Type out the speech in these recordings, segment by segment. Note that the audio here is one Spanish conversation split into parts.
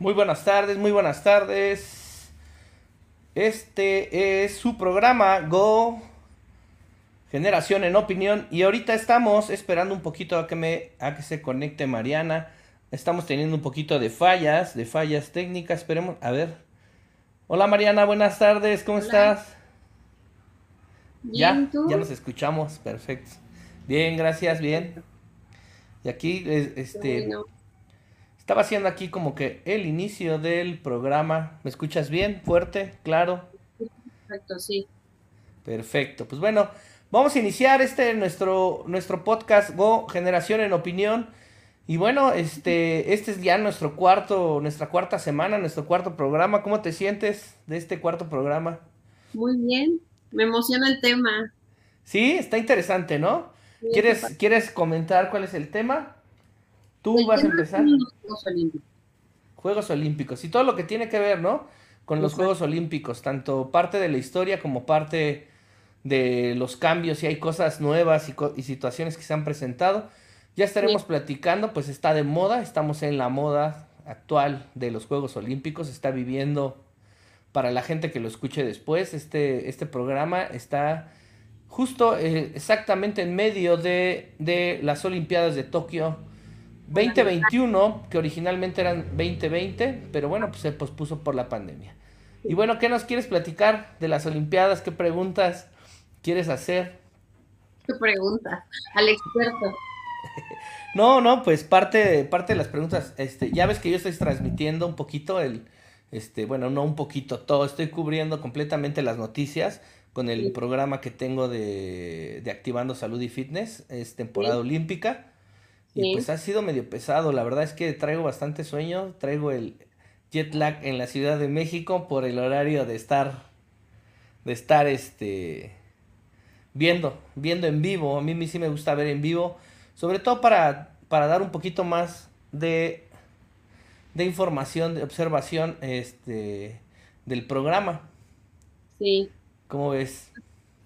Muy buenas tardes, muy buenas tardes. Este es su programa Go Generación en Opinión y ahorita estamos esperando un poquito a que me a que se conecte Mariana. Estamos teniendo un poquito de fallas, de fallas técnicas. Esperemos, a ver. Hola Mariana, buenas tardes, ¿cómo estás? Bien, ya, ¿tú? ya nos escuchamos, perfecto. Bien, gracias, bien. Y aquí este Bueno, Estaba haciendo aquí como que el inicio del programa. ¿Me escuchas bien? ¿Fuerte? ¿Claro? perfecto, sí. Perfecto. Pues bueno, vamos a iniciar este nuestro, nuestro podcast Go Generación en Opinión. Y bueno, este, este es ya nuestro cuarto, nuestra cuarta semana, nuestro cuarto programa. ¿Cómo te sientes de este cuarto programa? Muy bien. Me emociona el tema. Sí, está interesante, ¿no? Sí, ¿Quieres, ¿quieres comentar cuál es el tema? Tú El vas a empezar. Juegos Olímpicos. Juegos Olímpicos y todo lo que tiene que ver, ¿no? Con los. Juegos Olímpicos, tanto parte de la historia como parte de los cambios, y hay cosas nuevas y, co- y situaciones que se han presentado. Ya estaremos platicando, pues está de moda, estamos en la moda actual de los Juegos Olímpicos, está viviendo, para la gente que lo escuche después, este, este programa está justo eh, exactamente en medio de, de las Olimpiadas de Tokio 2021, que originalmente eran 2020, pero bueno, pues se pospuso por la pandemia. Y bueno, ¿qué nos quieres platicar de las Olimpiadas? ¿Qué preguntas quieres hacer? ¿Qué pregunta? Al experto. No, no, pues parte, parte de las preguntas, este, ya ves que yo estoy transmitiendo un poquito el, este, bueno, no un poquito, todo, estoy cubriendo completamente las noticias con el Sí. programa que tengo de, de Activando Salud y Fitness, es temporada Sí. olímpica, y pues ha sido medio pesado, la verdad es que traigo bastante sueño, traigo el jet lag en la Ciudad de México por el horario de estar, de estar, este, viendo, viendo en vivo. A mí sí me gusta ver en vivo, sobre todo para, para dar un poquito más de, de información, de observación, este, del programa. Sí. ¿Cómo ves?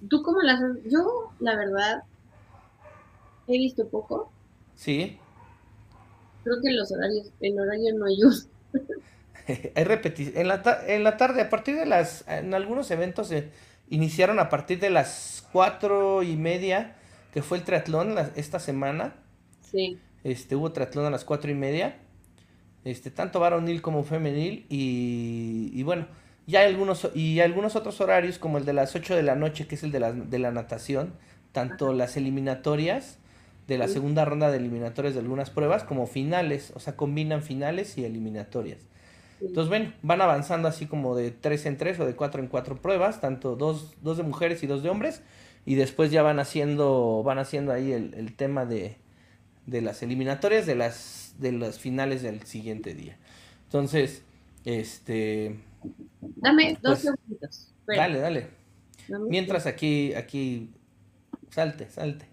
¿Tú cómo las has? Yo, la verdad, he visto poco. Sí, Creo que los horarios, el horario no ayuda. hay repetición. En la, ta- en la tarde, a partir de las, en algunos eventos se iniciaron a partir de las cuatro y media, que fue el triatlón la- esta semana. Sí. Este, hubo triatlón a las cuatro y media. Este, tanto varonil como femenil. Y, y bueno, ya hay algunos, y algunos otros horarios, como el de las 8 de la noche, que es el de la, de la natación. Tanto las eliminatorias de la segunda ronda de eliminatorias de algunas pruebas, como finales. O sea, combinan finales y eliminatorias. Entonces, bueno, van avanzando así como de 3 en 3 o de 4 en 4 pruebas, tanto dos, dos de mujeres y dos de hombres, y después ya van haciendo, van haciendo ahí el, el tema de, de las eliminatorias de las, de las finales del siguiente día. Entonces, este, Dame dos pues, segunditos. Dale, dale. Mientras aquí, aquí, salte, salte.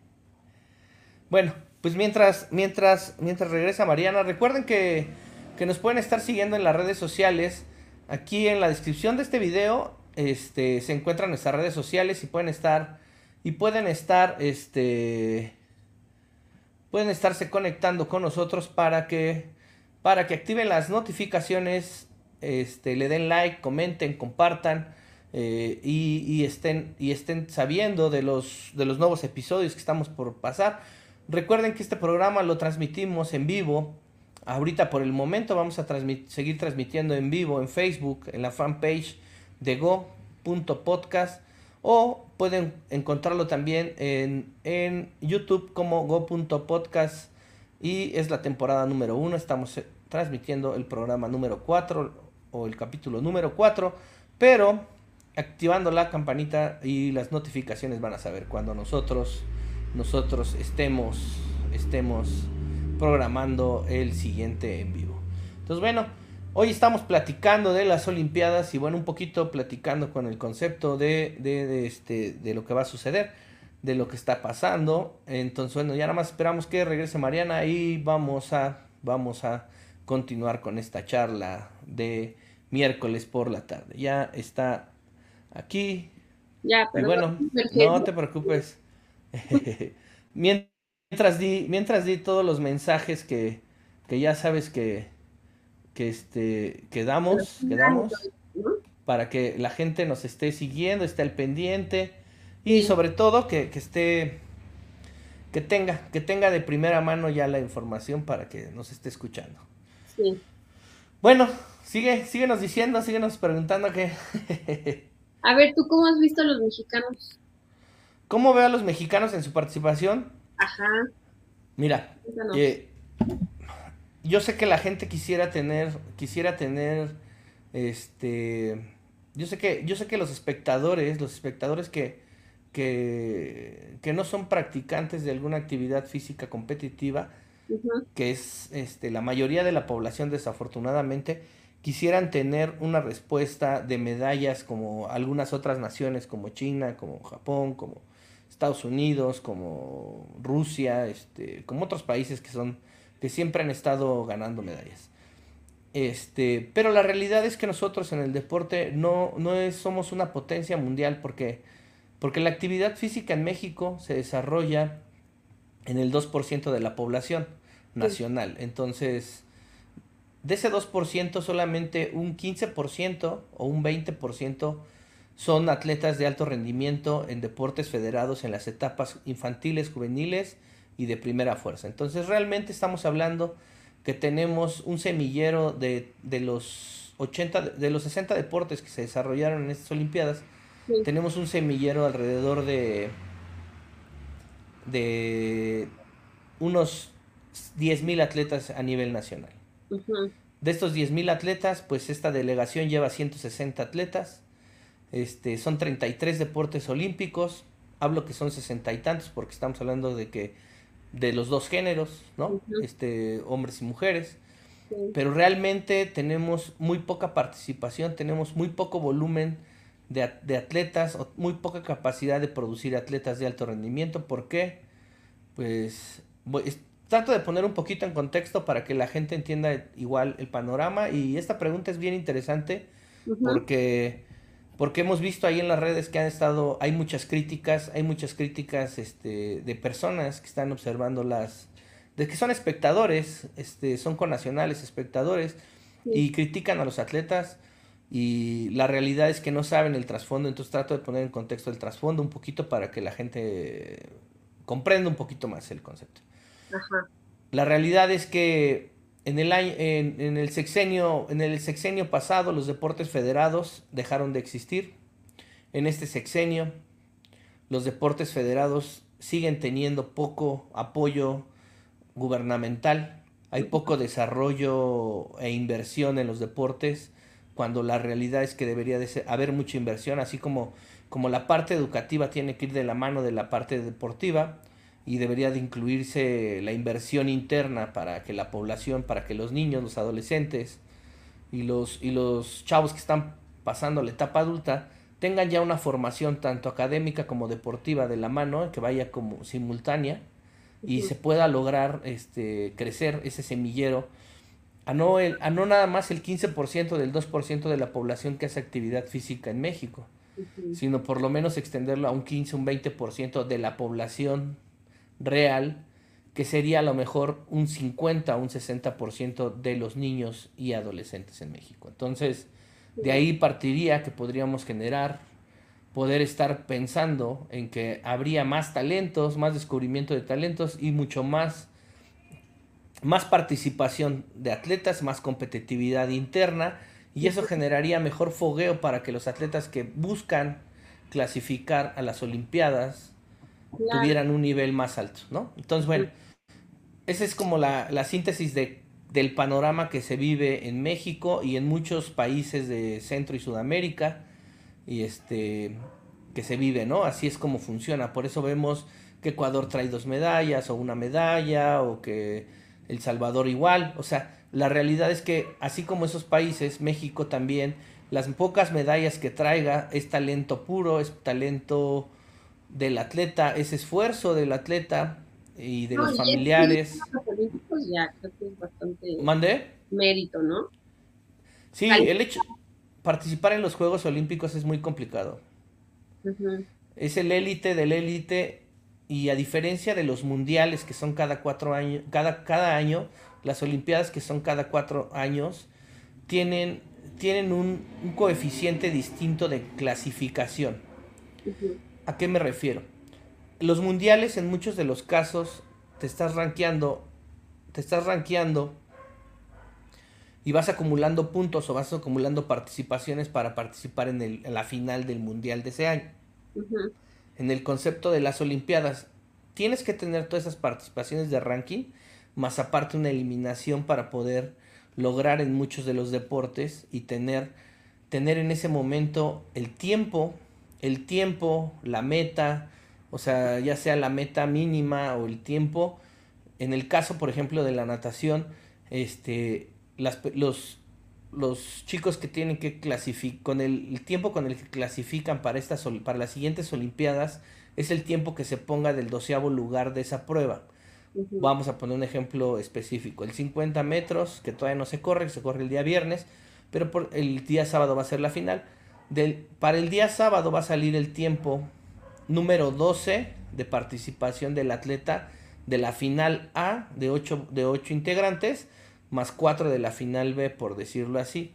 Bueno, pues mientras, mientras, mientras regresa Mariana, recuerden que, que nos pueden estar siguiendo en las redes sociales. Aquí en la descripción de este video, este, se encuentran nuestras redes sociales y pueden estar, y pueden estar, este, pueden estarse conectando con nosotros para que, para que activen las notificaciones, este, le den like, comenten, compartan eh, y, y estén, y estén sabiendo de los, de los nuevos episodios que estamos por pasar. Recuerden que este programa lo transmitimos en vivo. Ahorita por el momento vamos a seguir transmitiendo en vivo en Facebook, en la fanpage de go.podcast o pueden encontrarlo también en, en YouTube como go.podcast y es la temporada número uno. Estamos eh, transmitiendo el programa número 4 o el capítulo número 4, pero activando la campanita y las notificaciones van a saber cuando nosotros nosotros estemos estemos programando el siguiente en vivo. Entonces, bueno, hoy estamos platicando de las Olimpiadas y bueno, un poquito platicando con el concepto de, de, de este, de lo que va a suceder, de lo que está pasando. Entonces, bueno, ya nada más esperamos que regrese Mariana y vamos a, vamos a continuar con esta charla de miércoles por la tarde. Ya está aquí. Ya, Y pero bueno, no te preocupes. Mientras di, mientras di todos los mensajes que, que ya sabes que, que, este, que damos, que damos para que la gente nos esté siguiendo, esté al pendiente y sobre todo que, que esté que tenga, que tenga de primera mano ya la información para que nos esté escuchando. Sí. Bueno, sigue, síguenos diciendo, síguenos preguntando qué. a ver, ¿tú cómo has visto a los mexicanos? ¿Cómo veo a los mexicanos en su participación? Ajá. Mira, eh, yo sé que la gente quisiera tener, quisiera tener, este, yo sé que, yo sé que los espectadores, los espectadores que, que, que no son practicantes de alguna actividad física competitiva, que es este, la mayoría de la población desafortunadamente, quisieran tener una respuesta de medallas como algunas otras naciones, como China, como Japón, como Estados Unidos, como Rusia, este, como otros países que son, que siempre han estado ganando medallas. Este, pero la realidad es que nosotros en el deporte no, no es, somos una potencia mundial porque, porque la actividad física en México se desarrolla en el 2% de la población nacional. Entonces, de ese 2%, solamente un 15% o un 20% son atletas de alto rendimiento en deportes federados en las etapas infantiles, juveniles y de primera fuerza. Entonces, realmente estamos hablando que tenemos un semillero de, de los 80, de los 60 deportes que se desarrollaron en estas Olimpiadas. Tenemos un semillero alrededor de de unos 10.000 atletas a nivel nacional. De estos 10.000 atletas, pues esta delegación lleva 160 atletas. Este, son 33 deportes olímpicos. Hablo que son 60 y tantos porque estamos hablando de que de los dos géneros, ¿no? Este, hombres y mujeres. Pero realmente tenemos muy poca participación, tenemos muy poco volumen de, de, atletas, o muy poca capacidad de producir atletas de alto rendimiento. ¿Por qué? Pues trato de poner un poquito en contexto para que la gente entienda igual el panorama y esta pregunta es bien interesante porque porque hemos visto ahí en las redes que han estado hay muchas críticas hay muchas críticas este de personas que están observando las de que son espectadores este son connacionales espectadores y critican a los atletas y la realidad es que no saben el trasfondo entonces trato de poner en contexto el trasfondo un poquito para que la gente comprenda un poquito más el concepto. La realidad es que en el, sexenio, pasado los deportes federados dejaron de existir. En este sexenio los deportes federados siguen teniendo poco apoyo gubernamental. Hay poco desarrollo e inversión en los deportes cuando la realidad es que debería de haber mucha inversión, así como, como la parte educativa tiene que ir de la mano de la parte deportiva, y debería de incluirse la inversión interna para que la población, para que los niños, los adolescentes y los, y los chavos que están pasando la etapa adulta tengan ya una formación tanto académica como deportiva de la mano, que vaya como simultánea y se pueda lograr este, crecer ese semillero a no, el, a no nada más el 15% del 2% de la población que hace actividad física en México, sino por lo menos extenderlo a un 15, un 20% de la población real, que sería a lo mejor un 50 o un 60% de los niños y adolescentes en México. Entonces, de ahí partiría que podríamos generar, poder estar pensando en que habría más talentos, más descubrimiento de talentos y mucho más, más participación de atletas, más competitividad interna y eso generaría mejor fogueo para que los atletas que buscan clasificar a las Olimpiadas tuvieran un nivel más alto, ¿no? Entonces, bueno, esa es como la, la síntesis de, del panorama que se vive en México y en muchos países de Centro y Sudamérica, y este, que se vive, ¿no? Así es como funciona. Por eso vemos que Ecuador trae dos medallas o una medalla, o que El Salvador igual. O sea, la realidad es que así como esos países, México también, las pocas medallas que traiga es talento puro, es talento del atleta, ese esfuerzo del atleta y de los familiares. ya creo que es bastante ¿Mandé? mérito, ¿no? Sí, el hecho participar en los Juegos Olímpicos es muy complicado. Es el élite del élite y a diferencia de los mundiales que son cada cuatro años, cada, cada año, las Olimpiadas que son cada cuatro años, tienen, tienen un, coeficiente distinto de clasificación. ¿A qué me refiero? Los mundiales en muchos de los casos te estás rankeando, te estás rankeando y vas acumulando puntos o vas acumulando participaciones para participar en, el, la final del mundial de ese año. En el concepto de las Olimpiadas, tienes que tener todas esas participaciones de ranking, más aparte una eliminación para poder lograr en muchos de los deportes y tener, tener en ese momento el tiempo, el tiempo, la meta, o sea, ya sea la meta mínima o el tiempo. En el caso, por ejemplo, de la natación, este, las, los, los chicos que tienen que clasificar, con el, tiempo con el que clasifican para, estas, para las siguientes Olimpiadas, es el tiempo que se ponga del doceavo lugar de esa prueba. Vamos a poner un ejemplo específico. El 50 metros, que todavía no se corre, se corre el día viernes, pero por el día sábado va a ser la final. Del, para el día sábado va a salir el tiempo número 12 de participación del atleta de la final A de 8, de 8 integrantes, más 4 de la final B, por decirlo así.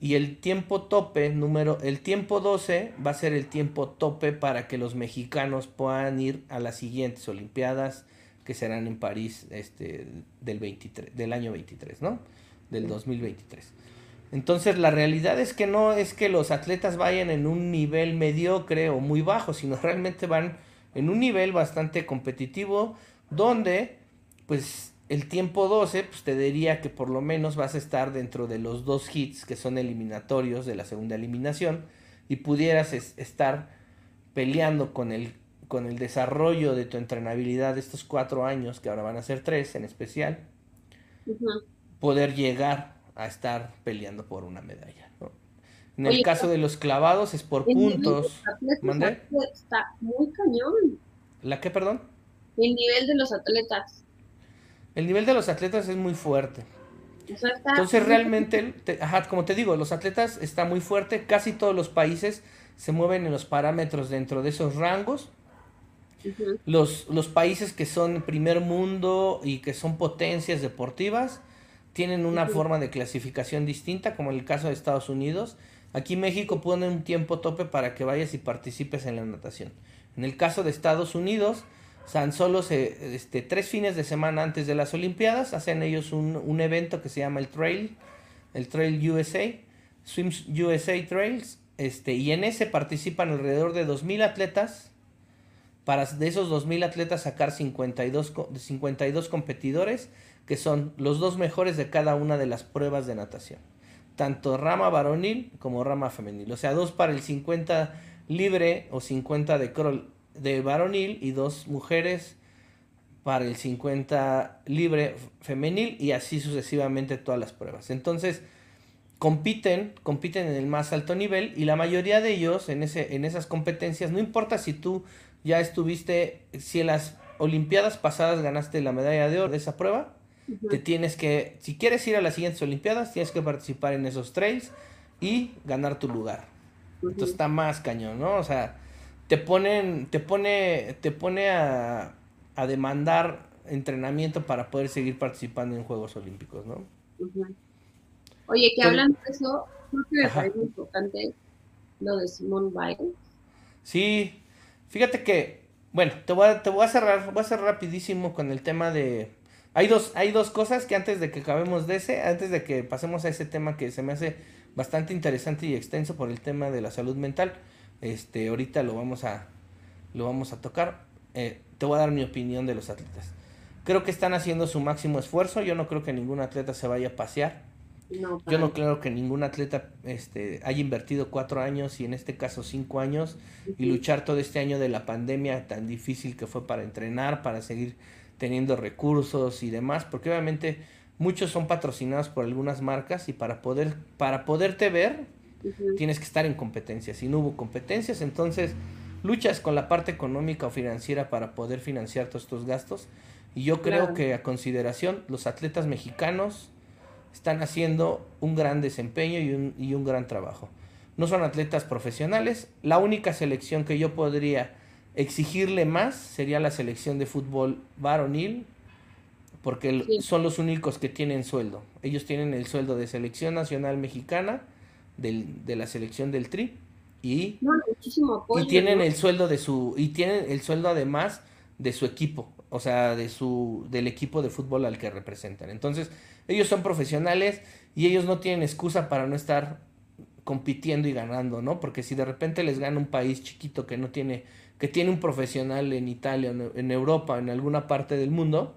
Y el tiempo tope, número, el tiempo 12 va a ser el tiempo tope para que los mexicanos puedan ir a las siguientes Olimpiadas que serán en París este, del, 23, del año 23, ¿no? Del 2023. Entonces la realidad es que no es que los atletas vayan en un nivel mediocre o muy bajo, sino realmente van en un nivel bastante competitivo donde pues el tiempo 12 pues te diría que por lo menos vas a estar dentro de los dos hits que son eliminatorios de la segunda eliminación y pudieras estar peleando con el con el desarrollo de tu entrenabilidad de estos cuatro años, que ahora van a ser tres en especial, poder llegar a estar peleando por una medalla. En el caso de los clavados es por puntos. ¿Mandé? Está muy cañón. ¿La qué, perdón? El nivel de los atletas. El nivel de los atletas es muy fuerte. Entonces realmente, ajá, como te digo, los atletas está muy fuerte, casi todos los países se mueven en los parámetros dentro de esos rangos los, los países que son primer mundo y que son potencias deportivas tienen una forma de clasificación distinta, como en el caso de Estados Unidos. Aquí México pone un tiempo tope para que vayas y participes en la natación. En el caso de Estados Unidos, San solo se, este, tres fines de semana antes de las Olimpiadas hacen ellos un, un evento que se llama el Trail, el Trail USA, Swims USA Trails, este, y en ese participan alrededor de 2.000 atletas para de esos 2.000 atletas sacar 52, 52 competidores, que son los dos mejores de cada una de las pruebas de natación. Tanto rama varonil como rama femenil. O sea, dos para el 50 libre o 50 de crawl de varonil y dos mujeres para el 50 libre femenil y así sucesivamente todas las pruebas. Entonces, compiten, compiten en el más alto nivel y la mayoría de ellos en, ese, en esas competencias, no importa si tú ya estuviste, si en las Olimpiadas pasadas ganaste la medalla de oro de esa prueba, te tienes que, si quieres ir a las siguientes Olimpiadas, tienes que participar en esos trails y ganar tu lugar. Entonces está más cañón, ¿no? O sea, te ponen, te pone, te pone a, a demandar entrenamiento para poder seguir participando en Juegos Olímpicos, ¿no? Oye, que hablan de eso, creo que me parece importante lo de Simone Biles. Sí, Fíjate que, bueno, te voy a, te voy a cerrar, voy a cerrar rapidísimo con el tema de... Hay dos, hay dos cosas que antes de que acabemos de ese, antes de que pasemos a ese tema que se me hace bastante interesante y extenso por el tema de la salud mental, este, ahorita lo vamos a, lo vamos a tocar. Eh, te voy a dar mi opinión de los atletas. Creo que están haciendo su máximo esfuerzo. Yo no creo que ningún atleta se vaya a pasear. Yo no creo que ningún atleta este, haya invertido cuatro años y en este caso cinco años y luchar todo este año de la pandemia tan difícil que fue para entrenar, para seguir teniendo recursos y demás, porque obviamente muchos son patrocinados por algunas marcas y para poder para poderte ver tienes que estar en competencias. Si no hubo competencias, entonces luchas con la parte económica o financiera para poder financiar todos estos gastos. Y yo creo que a consideración los atletas mexicanos están haciendo un gran desempeño y un, y un gran trabajo. No son atletas profesionales. La única selección que yo podría exigirle más sería la selección de fútbol varonil, porque son los únicos que tienen sueldo. Ellos tienen el sueldo de selección nacional mexicana, del, de la selección del Tri, y, y tienen el sueldo de su, y tienen el sueldo además de su equipo, o sea, de su, del equipo de fútbol al que representan. Entonces, ellos son profesionales y ellos no tienen excusa para no estar compitiendo y ganando, ¿no? Porque si de repente les gana un país chiquito que no tiene, que tiene un profesional en Italia, en Europa, en alguna parte del mundo,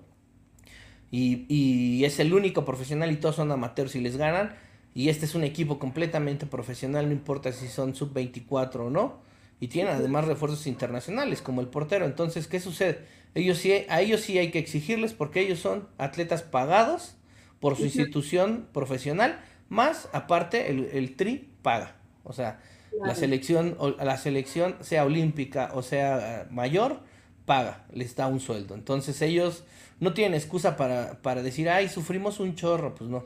y, y, es el único profesional y todos son amateurs y les ganan. Y este es un equipo completamente profesional, no importa si son sub-24 o no. Y tienen además refuerzos internacionales como el portero. Entonces, ¿qué sucede? Ellos sí, a ellos sí hay que exigirles porque ellos son atletas pagados por su institución profesional, más aparte el, el TRI paga. O sea, la selección, la selección sea olímpica o sea mayor, paga, les da un sueldo. Entonces ellos no tienen excusa para, para decir, ay, sufrimos un chorro, pues no.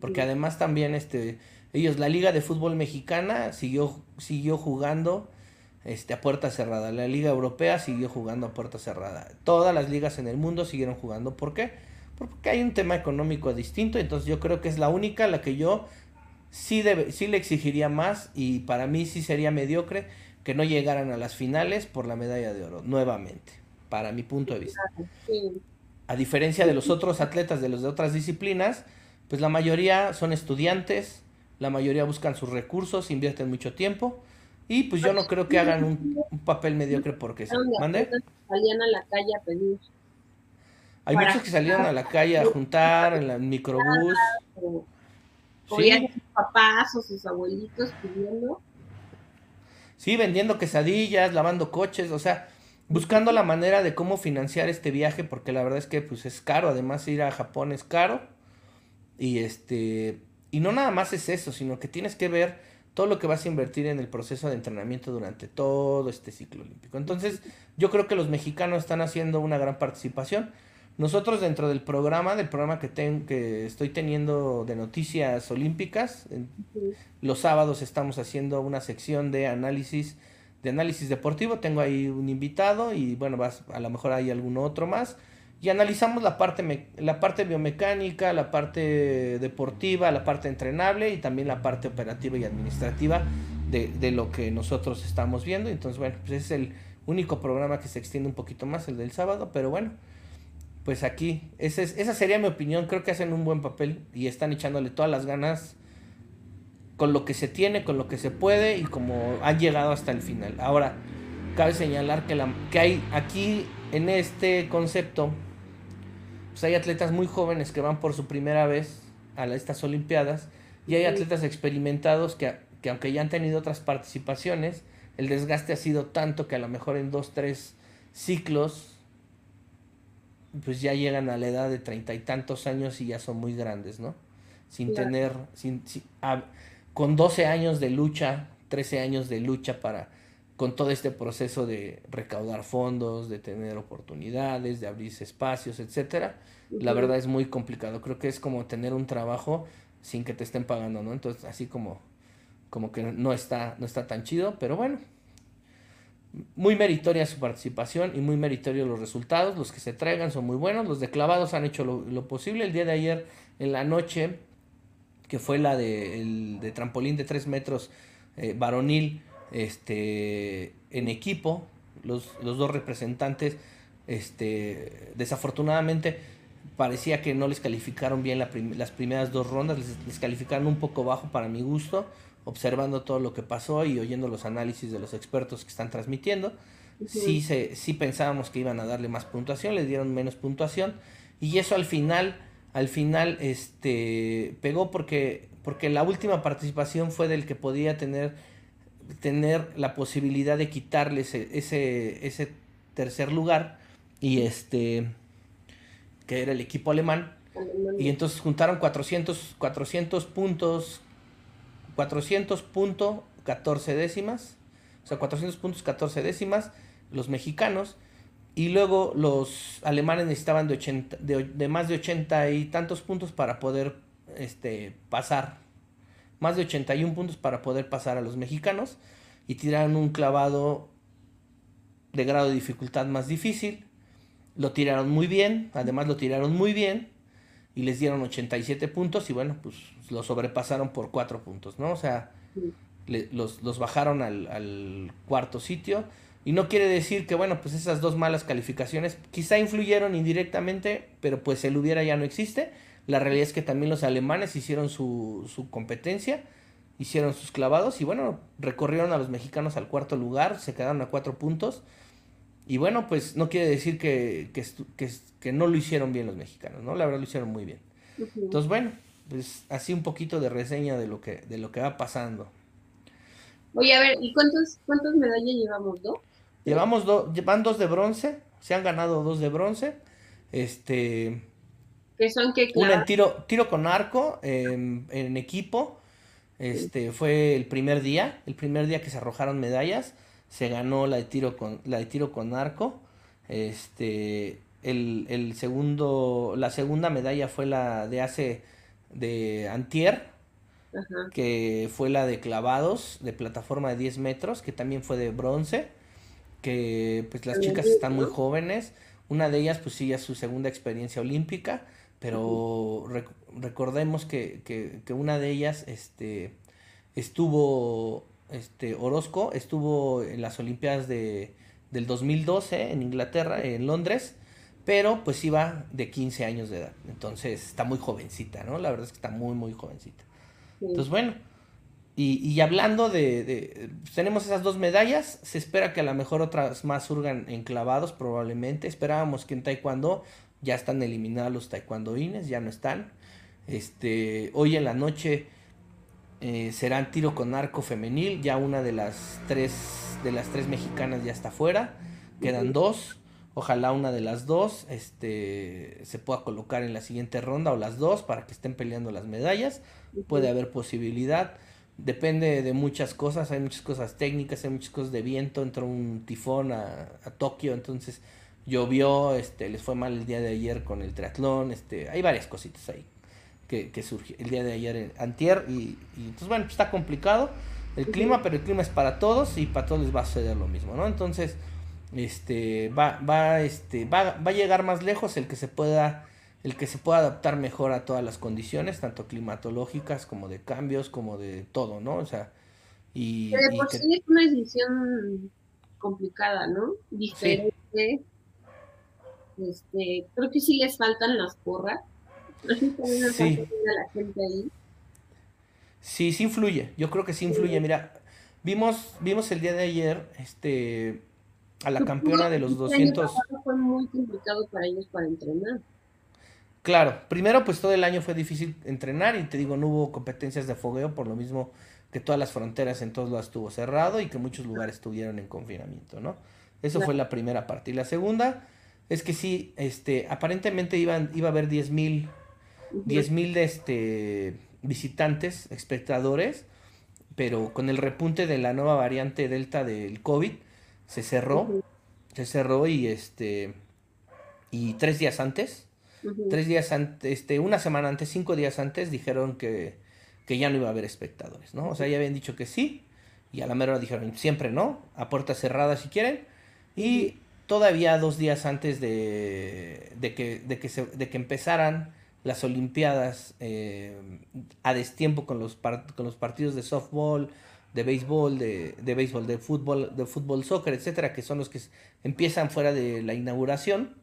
Porque además también este, ellos, la Liga de Fútbol Mexicana siguió, siguió jugando este, a puerta cerrada. La Liga Europea siguió jugando a puerta cerrada. Todas las ligas en el mundo siguieron jugando. ¿Por qué? Porque hay un tema económico distinto. Entonces yo creo que es la única la que yo sí, debe, sí le exigiría más y para mí sí sería mediocre que no llegaran a las finales por la medalla de oro, nuevamente, para mi punto de vista a diferencia de los otros atletas de los de otras disciplinas, pues la mayoría son estudiantes, la mayoría buscan sus recursos, invierten mucho tiempo y pues yo no creo que hagan un, papel mediocre porque se mande. Salían a la calle a pedir. Hay muchos que salían a la calle a juntar en el microbús. O, sí. sus papás o sus abuelitos pidiendo. Sí, vendiendo quesadillas, lavando coches, o sea, buscando la manera de cómo financiar este viaje, porque la verdad es que pues es caro, además ir a Japón es caro. Y este y no nada más es eso, sino que tienes que ver todo lo que vas a invertir en el proceso de entrenamiento durante todo este ciclo olímpico. Entonces, yo creo que los mexicanos están haciendo una gran participación. Nosotros dentro del programa, del programa que, ten, que estoy teniendo de noticias olímpicas, los sábados estamos haciendo una sección de análisis de análisis deportivo. Tengo ahí un invitado y bueno, vas, a lo mejor hay algún otro más. Y analizamos la parte, la parte biomecánica, la parte deportiva, la parte entrenable y también la parte operativa y administrativa de, de lo que nosotros estamos viendo. Entonces, bueno, pues es el único programa que se extiende un poquito más, el del sábado, pero bueno, pues aquí, esa, es, esa sería mi opinión. Creo que hacen un buen papel y están echándole todas las ganas con lo que se tiene, con lo que se puede y como han llegado hasta el final. Ahora, cabe señalar que, la, que hay aquí en este concepto, pues hay atletas muy jóvenes que van por su primera vez a estas Olimpiadas y hay atletas experimentados que, que aunque ya han tenido otras participaciones, el desgaste ha sido tanto que a lo mejor en dos, tres ciclos pues ya llegan a la edad de treinta y tantos años y ya son muy grandes, ¿no? Sin tener, sin, con 12 años de lucha, 13 años de lucha para con todo este proceso de recaudar fondos, de tener oportunidades, de abrirse espacios, etcétera, la verdad es muy complicado. Creo que es como tener un trabajo sin que te estén pagando, ¿no? Entonces, así como como que no está no está tan chido, pero bueno. Muy meritoria su participación y muy meritorio los resultados, los que se traigan son muy buenos, los de clavados han hecho lo, lo posible. El día de ayer en la noche que fue la de, el, de trampolín de 3 metros eh, varonil este, en equipo. Los, los, dos representantes, este, desafortunadamente, parecía que no les calificaron bien las primeras dos rondas, les, calificaron un poco bajo para mi gusto, observando todo lo que pasó y oyendo los análisis de los expertos que están transmitiendo. Sí, se, sí pensábamos que iban a darle más puntuación, les dieron menos puntuación y eso al final al final este, pegó porque, porque la última participación fue del que podía tener, tener la posibilidad de quitarle ese, ese, tercer lugar y este que era el equipo alemán y entonces juntaron 400, 400 puntos 400 puntos 14 décimas o sea 400 puntos 14 décimas los mexicanos y luego los alemanes necesitaban de, 80, de, más de 80 y tantos puntos para poder este, pasar. Más de 81 puntos para poder pasar a los mexicanos. Y tiraron un clavado de grado de dificultad más difícil. lo tiraron muy bien, además lo tiraron muy bien y les dieron 87 puntos y bueno, pues lo sobrepasaron por 4 puntos, ¿no? O sea, los, los, bajaron al, al, cuarto sitio y no quiere decir que, bueno, pues esas dos malas calificaciones quizá influyeron indirectamente, pero pues el hubiera ya no existe. La realidad es que también los alemanes hicieron su, su competencia, hicieron sus clavados y bueno, recorrieron a los mexicanos al cuarto lugar, se quedaron a cuatro puntos. Y bueno, pues no quiere decir que, que, que, no lo hicieron bien los mexicanos, ¿no? La verdad lo hicieron muy bien. Entonces, bueno, pues así un poquito de reseña de lo que, de lo que va pasando. Oye, a ver, ¿y cuántos, cuántas medallas llevamos? ¿Dos? Llevamos dos, llevan dos de bronce, se han ganado dos de bronce. Este. ¿Qué son qué Una en tiro, tiro con arco en, en equipo. Este fue el primer día, el primer día que se arrojaron medallas se ganó la de tiro con, la de tiro con arco. Este, el, segundo, la segunda medalla fue la de hace de Antier, que fue la de clavados de plataforma de 10 metros, que también fue de bronce, que pues las chicas están muy jóvenes. Una de ellas pues sí ya su segunda experiencia olímpica, pero recordemos que, que, que, una de ellas este, estuvo este, Orozco estuvo en las Olimpiadas de, del 2012 en Inglaterra, en Londres, pero pues iba de 15 años de edad. Entonces está muy jovencita, ¿no? La verdad es que está muy, muy jovencita. Entonces, bueno, y, y hablando de, de, pues, tenemos esas dos medallas, se espera que a lo mejor otras más surgan en clavados probablemente. Esperábamos que en taekwondo ya están eliminados los taekwondoines, ya no están. Este, hoy en la noche eh, serán tiro con arco femenil, ya una de las tres de las tres mexicanas ya está fuera, quedan dos, ojalá una de las dos este, se pueda colocar en la siguiente ronda o las dos para que estén peleando las medallas, puede haber posibilidad, depende de muchas cosas, hay muchas cosas técnicas, hay muchas cosas de viento, entró un tifón a, a Tokio, entonces llovió, este, les fue mal el día de ayer con el triatlón, este, hay varias cositas ahí que, que surgió el día de ayer en Antier. Y, entonces, bueno, pues está complicado el clima, pero el clima es para todos y para todos les va a suceder lo mismo, ¿no? Entonces, este, va, va, este, va, va a llegar más lejos el que se pueda el que se pueda adaptar mejor a todas las condiciones, tanto climatológicas como de cambios, como de todo, ¿no? O sea, y... Pero por sí es una decisión complicada, ¿no? Diferente. Este, creo que sí les faltan las porras, Sí. Sí, sí influye. Yo creo que sí influye. Mira, vimos, vimos el día de ayer este, a la campeona de los 200. Fue muy complicado para ellos para entrenar. Claro, primero pues todo el año fue difícil entrenar y te digo, no hubo competencias de fogueo por lo mismo que todas las fronteras en todos lados estuvo cerrado y que muchos lugares estuvieron en confinamiento, ¿no? Eso fue la primera parte. Y la segunda es que sí, este, aparentemente iban, iba a haber 10 mil 10 mil este, visitantes, espectadores, pero con el repunte de la nueva variante Delta del COVID, se cerró, se cerró y este, y tres días antes, tres días antes, este, una semana antes, cinco días antes, dijeron que, que ya no iba a haber espectadores, ¿no? O sea, ya habían dicho que sí, y a la mera dijeron siempre no, a puertas cerradas si quieren, y todavía dos días antes de, de, que, de, que, se, de que empezaran las Olimpiadas eh, a destiempo con los, con los partidos de softball, de béisbol, de, de béisbol, de fútbol, de fútbol, soccer, etcétera, que son los que empiezan fuera de la inauguración,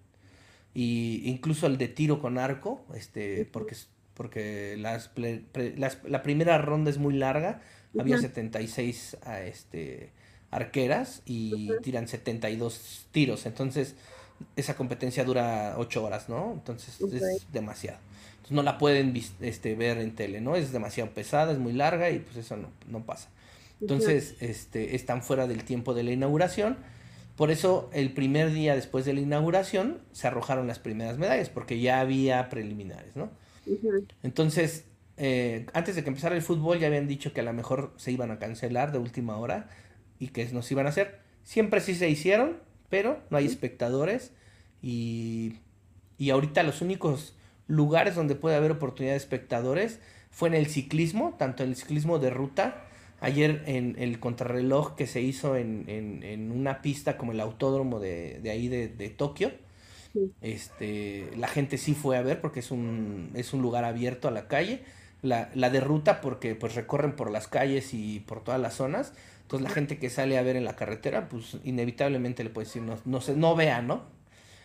y incluso el de tiro con arco, este, porque, porque las, la primera ronda es muy larga, había 76 a, este, arqueras y tiran 72 tiros, entonces esa competencia dura 8 horas, ¿no? Entonces es demasiado no la pueden este, ver en tele, ¿no? Es demasiado pesada, es muy larga y pues eso no, no pasa. Entonces, este, están fuera del tiempo de la inauguración. Por eso, el primer día después de la inauguración, se arrojaron las primeras medallas, porque ya había preliminares, ¿no? Entonces, eh, antes de que empezara el fútbol, ya habían dicho que a lo mejor se iban a cancelar de última hora y que nos iban a hacer. Siempre sí se hicieron, pero no hay espectadores y, y ahorita los únicos lugares donde puede haber oportunidad de espectadores fue en el ciclismo, tanto en el ciclismo de ruta, ayer en el contrarreloj que se hizo en, en, una pista como el autódromo de, ahí de, Tokio, Este, la gente sí fue a ver porque es un, es un lugar abierto a la calle. La, la de ruta porque pues recorren por las calles y por todas las zonas. Entonces la gente que sale a ver en la carretera, pues inevitablemente le puede decir, no, no, se, no vea, ¿no?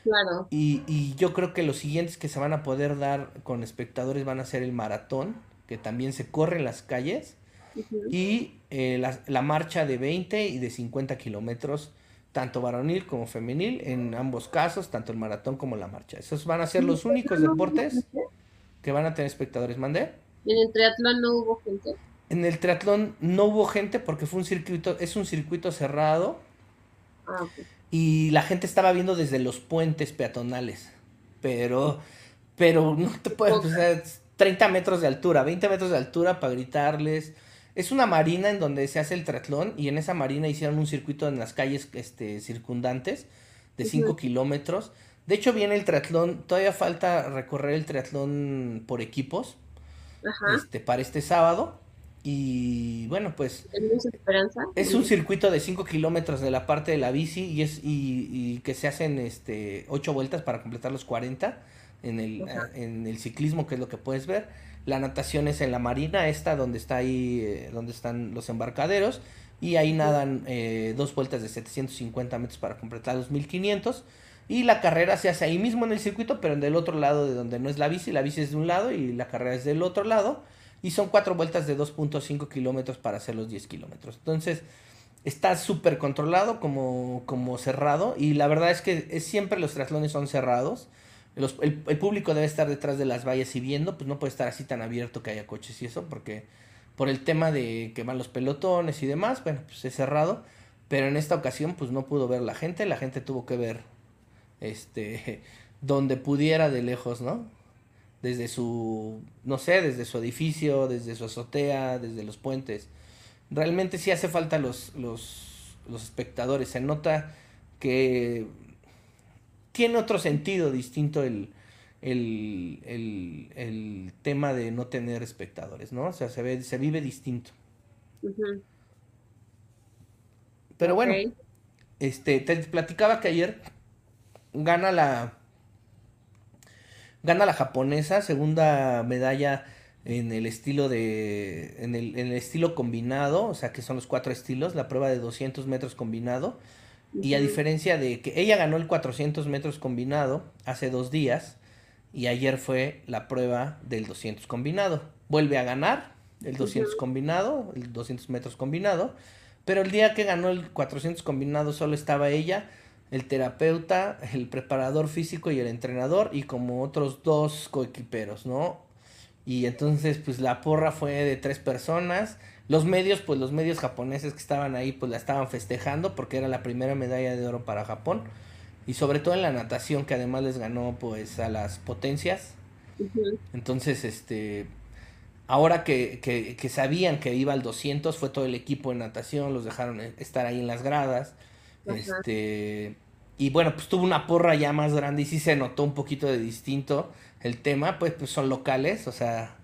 Claro. Y, y yo creo que los siguientes que se van a poder dar con espectadores van a ser el maratón, que también se corre en las calles, y eh, la, la, marcha de 20 y de 50 kilómetros tanto varonil como femenil, en ambos casos, tanto el maratón como la marcha. Esos van a ser los únicos deportes que van a tener espectadores. ¿Mandé? ¿En el triatlón no hubo gente? En el triatlón no hubo gente porque fue un circuito, es un circuito cerrado. Ah, y la gente estaba viendo desde los puentes peatonales. Pero, pero no te puedes, o sea, 30 metros de altura, 20 metros de altura para gritarles. Es una marina en donde se hace el triatlón y en esa marina hicieron un circuito en las calles este, circundantes de 5 kilómetros. De hecho, viene el triatlón, todavía falta recorrer el triatlón por equipos Este, para este sábado. Y bueno, pues es un circuito de 5 kilómetros de la parte de la bici y, es, y, que se hacen este, 8 vueltas para completar los 40 en el, en el ciclismo, que es lo que puedes ver. La natación es en la marina, esta donde está ahí, eh, donde están los embarcaderos. Y ahí nadan eh, dos vueltas de 750 metros para completar los 1500. Y la carrera se hace ahí mismo en el circuito, pero en del otro lado de donde no es la bici. La bici es de un lado y la carrera es del otro lado. Y son cuatro vueltas de 2.5 kilómetros para hacer los 10 kilómetros. Entonces, está súper controlado como, como cerrado. Y la verdad es que es, siempre los triatlones son cerrados el, público debe estar detrás de las vallas y viendo, pues no puede estar así tan abierto que haya coches y eso, porque por el tema de que van los pelotones y demás, bueno, pues es cerrado, pero en esta ocasión pues no pudo ver la gente, la gente tuvo que ver este donde pudiera de lejos, ¿no? Desde su, no sé, desde su edificio, desde su azotea, desde los puentes. Realmente sí hace falta los, los, los espectadores, se nota que tiene otro sentido distinto el, el, tema de no tener espectadores, ¿no? O sea, se, ve, se vive distinto. Pero bueno, este, te platicaba que ayer gana la gana la japonesa, segunda medalla en el estilo de en el, en el estilo combinado, o sea que son los cuatro estilos, la prueba de 200 metros combinado y a diferencia de que ella ganó el 400 metros combinado hace dos días y ayer fue la prueba del 200 combinado. Vuelve a ganar el 200 combinado, el 200 metros combinado, pero el día que ganó el 400 combinado solo estaba ella, el terapeuta, el preparador físico y el entrenador y como otros dos coequiperos, ¿no? Y entonces pues la porra fue de tres personas los medios, pues los medios japoneses que estaban ahí, pues la estaban festejando porque era la primera medalla de oro para Japón. Y sobre todo en la natación, que además les ganó pues a las potencias. Entonces, este, ahora que, que, que, sabían que iba al 200, fue todo el equipo de natación, los dejaron estar ahí en las gradas. Este, y bueno, pues tuvo una porra ya más grande y sí se notó un poquito de distinto el tema, pues, pues son locales, o sea,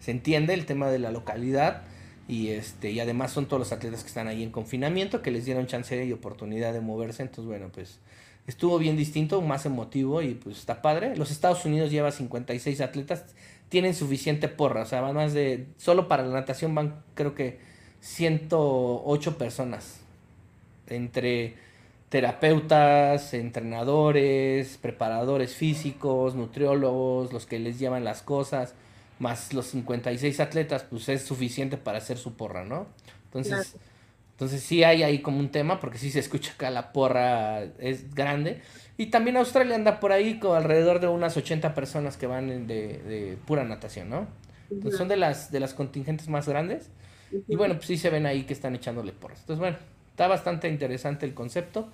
se entiende el tema de la localidad y este y además son todos los atletas que están ahí en confinamiento que les dieron chance y oportunidad de moverse. Entonces bueno pues estuvo bien distinto más emotivo y pues está padre. Los Estados Unidos lleva 56 atletas tienen suficiente porra o sea van más de solo para la natación van creo que 108 personas. Entre terapeutas, entrenadores, preparadores físicos, nutriólogos, los que les llevan las cosas más los 56 atletas, pues es suficiente para hacer su porra, ¿no? Entonces, entonces sí hay ahí como un tema, porque sí se escucha acá la porra es grande. Y también Australia anda por ahí con alrededor de unas 80 personas que van de, de pura natación, ¿no? Entonces son de las, de las contingentes más grandes. Y bueno, pues sí se ven ahí que están echándole porras. Entonces, bueno, está bastante interesante el concepto,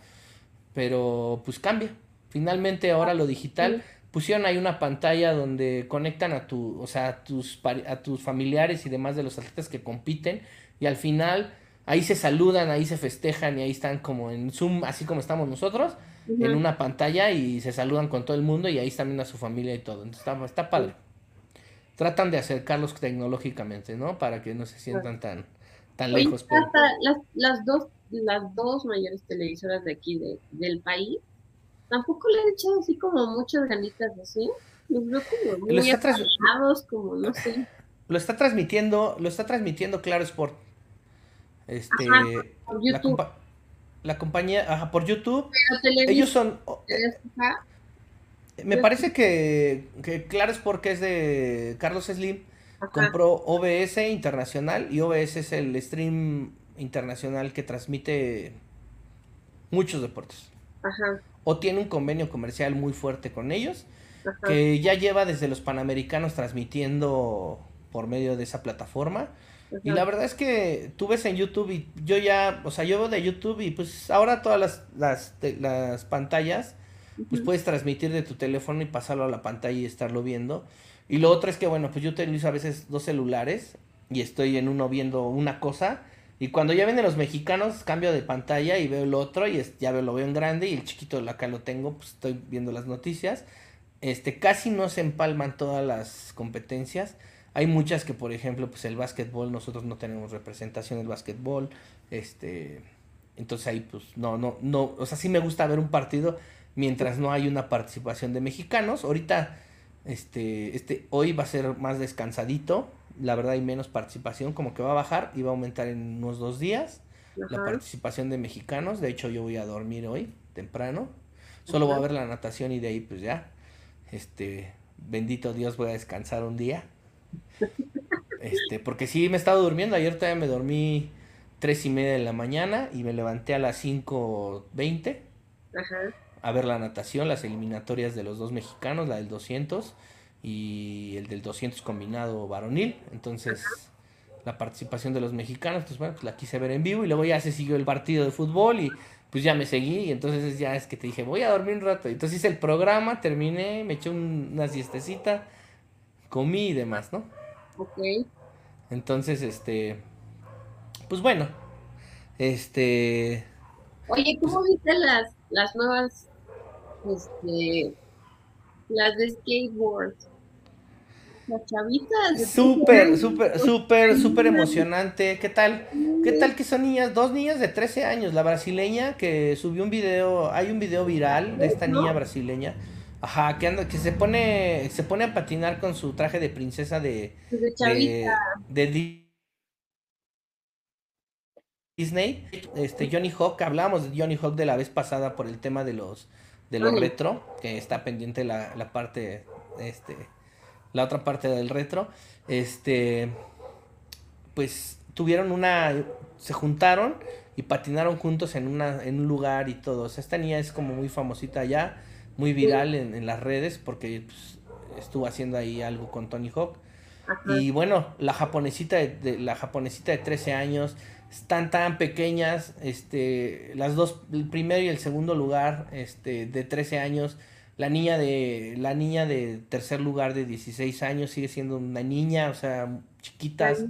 pero pues cambia. Finalmente ahora lo digital pusieron ahí una pantalla donde conectan a tu, o sea, a tus, a tus familiares y demás de los atletas que compiten y al final ahí se saludan, ahí se festejan y ahí están como en Zoom, así como estamos nosotros, en una pantalla y se saludan con todo el mundo y ahí están viendo a su familia y todo. Entonces está, está padre. Tratan de acercarlos tecnológicamente, ¿no? Para que no se sientan tan, tan lejos. las, las, dos, las dos mayores televisoras de aquí de, del país tampoco le han echado así como muchas ganitas así. Los veo como muy Lo está atrasados, como no sé. Lo está transmitiendo, lo está transmitiendo Claro Sport. Este, Ajá, por la, YouTube. compa- la compañía, ajá, por YouTube. Pero Ellos son, me parece que, que Claro Sport, que es de Carlos Slim, ajá, compró OBS Internacional y OBS es el stream internacional que transmite muchos deportes. ajá, O tiene un convenio comercial muy fuerte con ellos, ajá. que ya lleva desde los Panamericanos transmitiendo por medio de esa plataforma. Y la verdad es que tú ves en YouTube y yo ya, o sea, yo veo de YouTube y pues ahora todas las, las, te- las pantallas, pues puedes transmitir de tu teléfono y pasarlo a la pantalla y estarlo viendo. Y lo otro es que, bueno, pues yo utilizo a veces dos celulares y estoy en uno viendo una cosa. Y cuando ya vienen los mexicanos, cambio de pantalla y veo el otro y es- ya lo veo en grande y el chiquito acá lo tengo, pues estoy viendo las noticias. Este, casi no se empalman todas las competencias. Hay muchas que, por ejemplo, pues el básquetbol, nosotros no tenemos representación del básquetbol. Este, entonces ahí pues no, no, no, o sea, sí me gusta ver un partido mientras no hay una participación de mexicanos. Ahorita, este, este, hoy va a ser más descansadito. La verdad hay menos participación, como que va a bajar y va a aumentar en unos dos días la participación de mexicanos. De hecho, yo voy a dormir hoy temprano. Solo voy a ver la natación y de ahí pues ya. Este, bendito Dios, voy a descansar un día. Este, porque sí me he estado durmiendo. Ayer todavía me dormí tres y media de la mañana y me levanté a las 5.20 Ajá. a ver la natación, las eliminatorias de los dos mexicanos, la del 200 y el del 200 combinado varonil. Entonces, la participación de los mexicanos, pues bueno, pues la quise ver en vivo y luego ya se siguió el partido de fútbol y pues ya me seguí y entonces ya es que te dije, voy a dormir un rato. Entonces hice el programa, terminé, me eché un- una siestecita, comí y demás, ¿no? Ok. Entonces, este, pues bueno, este, Oye, ¿cómo viste las, las nuevas, este, las de skateboard? Las chavitas. Súper, 13 súper, súper, súper emocionante. ¿Qué tal? ¿Qué tal que son niñas? Dos niñas de 13 años. La brasileña que subió un video, hay un video viral de esta niña brasileña. Ajá, que anda, que se pone, se pone a patinar con su traje de princesa de, Desde de, chavita. de Di- Disney. Este, Johnny Hawk, hablábamos de Johnny Hawk de la vez pasada por el tema de los, de los Ujú. retro, que está pendiente la, la parte, este, la otra parte del retro. Este, pues tuvieron una, se juntaron y patinaron juntos en una, en un lugar y todo. O sea, esta niña es como muy famosita allá, muy viral en, en las redes porque pues, estuvo haciendo ahí algo con Tony Hawk. Ajá. Y bueno, la japonesita de, de- la japonesita de 13 años están tan pequeñas, este, las dos, el primero y el segundo lugar, este, de 13 años, la niña de, la niña de tercer lugar de 16 años sigue siendo una niña, o sea, chiquitas,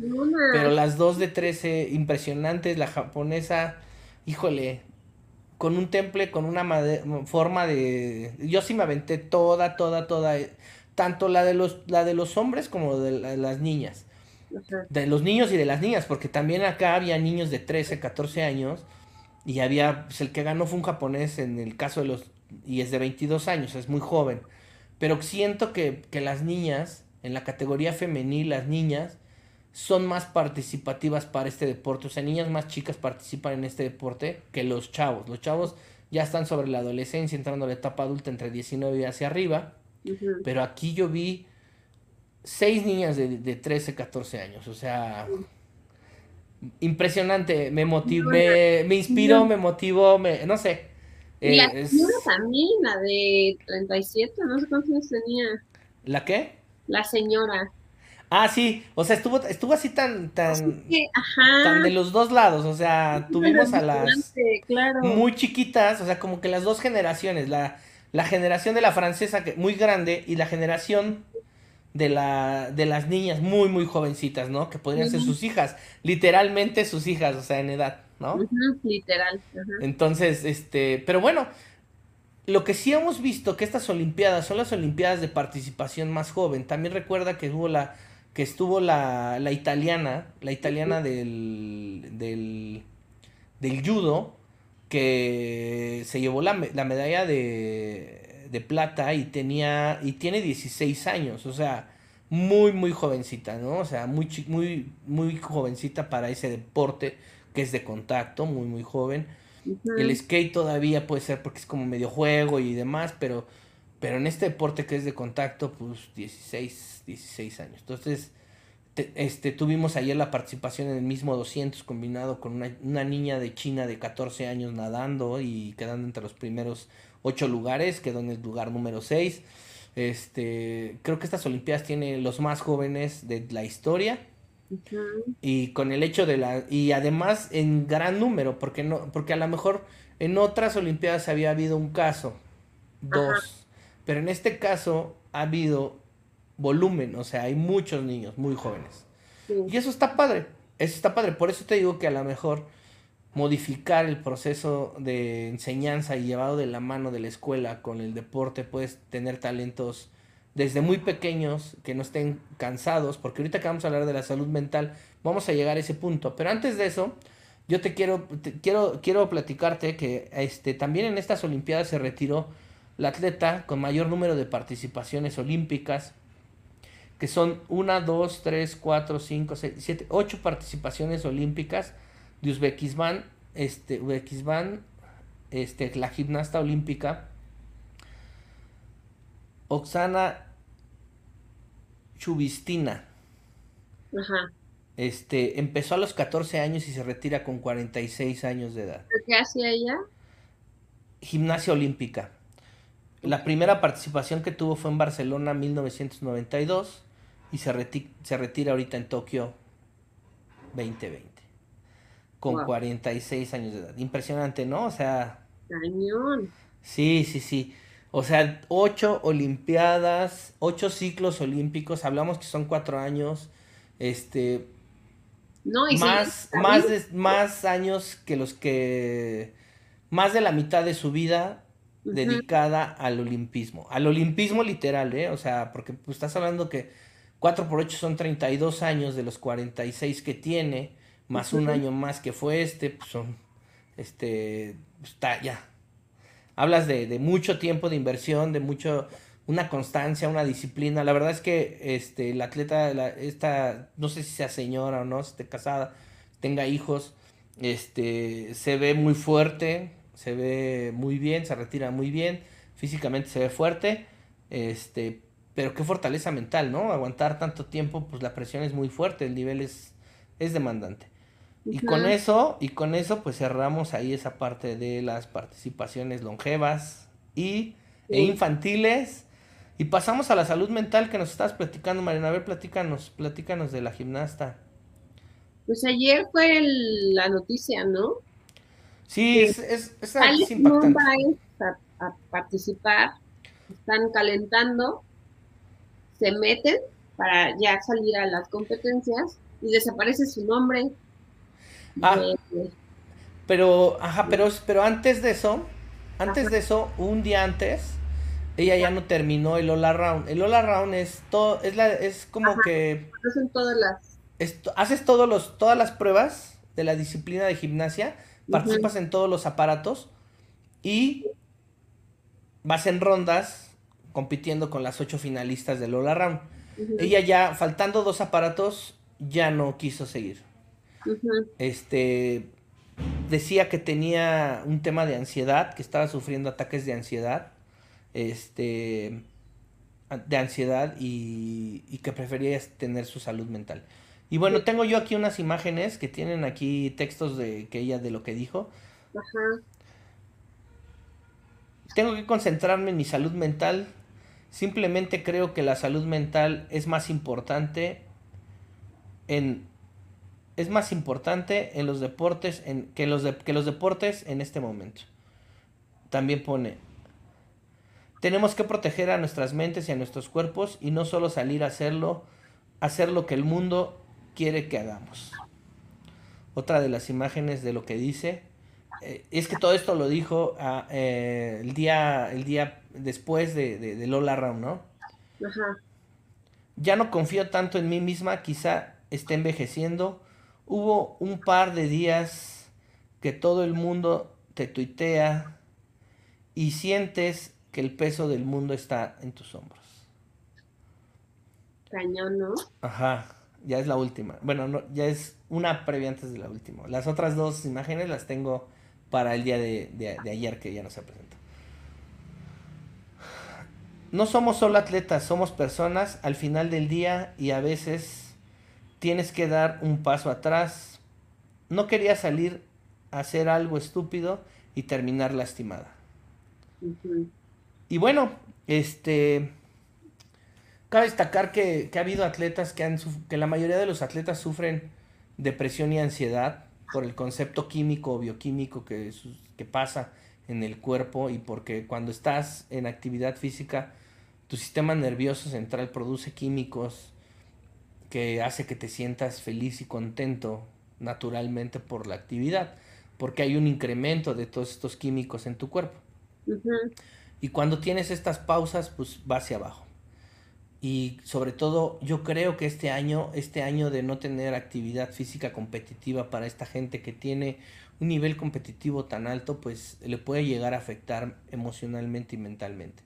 pero las dos de 13 impresionantes, la japonesa, híjole, con un temple, con una forma de, yo sí me aventé toda, toda, toda, eh, tanto la de los, la de los hombres como de la- las niñas. Ajá. de los niños y de las niñas, porque también acá había niños de 13, 14 años y había, pues el que ganó fue un japonés en el caso de los, y es de 22 años, es muy joven, pero siento que, que las niñas, en la categoría femenil, las niñas son más participativas para este deporte, o sea, niñas más chicas participan en este deporte que los chavos, los chavos ya están sobre la adolescencia, entrando a la etapa adulta entre 19 y hacia arriba, pero aquí yo vi seis niñas de, de 13, 14 años. O sea, impresionante. Me motivé, me inspiró, me motivó, me, no sé. Y la Eh, es- señora también, la de 37, no sé cuántos años tenía. ¿La qué? La señora. Ah, sí. O sea, estuvo, estuvo así tan, tan, Que, ajá. tan de los dos lados. O sea, tuvimos a las Claro. muy chiquitas, o sea, como que las dos generaciones, la, la generación de la francesa, que muy grande, y la generación de, la, de las niñas muy, muy jovencitas, ¿no? Que podrían ser sus hijas, literalmente sus hijas, o sea, en edad, ¿no? Literal. Entonces, este, pero bueno, lo que sí hemos visto que estas Olimpiadas son las Olimpiadas de participación más joven. También recuerda que hubo la, que estuvo la, la italiana, la italiana del, del, del judo, que se llevó la, la medalla de, de, plata y tenía y tiene 16 años, o sea, muy muy jovencita, ¿no? O sea, muy muy muy jovencita para ese deporte que es de contacto, muy muy joven. El skate todavía puede ser porque es como medio juego y demás, pero pero en este deporte que es de contacto, pues 16, 16 años. Entonces, este, tuvimos ayer la participación en el mismo 200 combinado con una, niña de China de 14 años nadando y quedando entre los primeros 8 lugares, quedó en el lugar número 6. Este, creo que estas Olimpiadas tienen los más jóvenes de la historia. Y con el hecho de la y además en gran número, porque no porque a lo mejor en otras olimpiadas había habido un caso, dos, pero en este caso ha habido volumen, o sea, hay muchos niños muy jóvenes. Y eso está padre, eso está padre. Por eso te digo que a lo mejor modificar el proceso de enseñanza y llevado de la mano de la escuela con el deporte, puedes tener talentos desde muy pequeños que no estén cansados, porque ahorita que vamos a hablar de la salud mental, vamos a llegar a ese punto. Pero antes de eso, yo te quiero, quiero, quiero platicarte que este, también en estas Olimpiadas se retiró la atleta con mayor número de participaciones olímpicas que son 1, 2, 3, 4, 5, 6, 7, 8 participaciones olímpicas de Uzbekistán, este, Uzbekistán, este, la gimnasta olímpica, Oksana Chubistina. Ajá. Este, empezó a los 14 años y se retira con 46 años de edad. ¿Qué hacía ella? Gimnasia olímpica. La primera participación que tuvo fue en Barcelona 1992 y se, se retira ahorita en Tokio 2020 con 46 años de edad. Impresionante, ¿no? O sea... Cañón. Sí, sí, sí. O sea, ocho olimpiadas, ocho ciclos olímpicos, hablamos que son cuatro años, este... No, y más, más, de, más años que los que... Más de la mitad de su vida dedicada al olimpismo. Al olimpismo literal, ¿eh? O sea, porque pues, estás hablando que 4 por 8 son 32 años de los 46 que tiene, más un año más que fue este, pues son, este, está ya. Hablas de, de, mucho tiempo de inversión, de mucho, una constancia, una disciplina. La verdad es que este, la atleta, la, esta, no sé si sea señora o no, si esté casada, tenga hijos, este, se ve muy fuerte, se ve muy bien, se retira muy bien, físicamente se ve fuerte, este, pero qué fortaleza mental, ¿no? Aguantar tanto tiempo, pues la presión es muy fuerte, el nivel es, es demandante. Y con eso, y con eso, pues cerramos ahí esa parte de las participaciones longevas y e infantiles. Y pasamos a la salud mental que nos estás platicando, Mariana. A ver, platícanos, platícanos de la gimnasta. Pues ayer fue la noticia, ¿no? Sí, es, es, es, impactante. a participar, están calentando se meten para ya salir a las competencias y desaparece su nombre. Ah, pero, ajá, pero, pero antes de eso, antes de eso, un día antes, ella ya no terminó el All Round. El All Round es todo, es la, es como que hacen todas las haces todos los, todas las pruebas de la disciplina de gimnasia, participas en todos los aparatos y vas en rondas compitiendo con las ocho finalistas de Lola Round. Ella ya, faltando dos aparatos, ya no quiso seguir. Este decía que tenía un tema de ansiedad, que estaba sufriendo ataques de ansiedad. Este de ansiedad y, y que prefería tener su salud mental. Y bueno, tengo yo aquí unas imágenes que tienen aquí textos de que ella de lo que dijo. Tengo que concentrarme en mi salud mental, Simplemente creo que la salud mental es más importante en es más importante en los deportes en, que, los que los deportes en este momento. También pone tenemos que proteger a nuestras mentes y a nuestros cuerpos y no solo salir a hacerlo, hacer lo que el mundo quiere que hagamos. Otra de las imágenes de lo que dice eh, es que todo esto lo dijo ah, eh, el, día, el día después de, de, Lola Round, ¿no? Ajá. Ya no confío tanto en mí misma, quizá esté envejeciendo. Hubo un par de días que todo el mundo te tuitea y sientes que el peso del mundo está en tus hombros. Cañón, ¿no? Ajá, ya es la última. Bueno, no, ya es una previa antes de la última. Las otras dos imágenes las tengo para el día de, de ayer que ya no se presentó. No somos solo atletas, somos personas al final del día y a veces tienes que dar un paso atrás. No quería salir a hacer algo estúpido y terminar lastimada. Y bueno, este cabe destacar que, ha habido atletas que han que la mayoría de los atletas sufren depresión y ansiedad por el concepto químico o bioquímico que, que pasa en el cuerpo y porque cuando estás en actividad física tu sistema nervioso central produce químicos que hace que te sientas feliz y contento naturalmente por la actividad, porque hay un incremento de todos estos químicos en tu cuerpo. Y cuando tienes estas pausas, pues va hacia abajo. Y sobre todo, yo creo que este año, este año de no tener actividad física competitiva para esta gente que tiene un nivel competitivo tan alto, pues le puede llegar a afectar emocionalmente y mentalmente.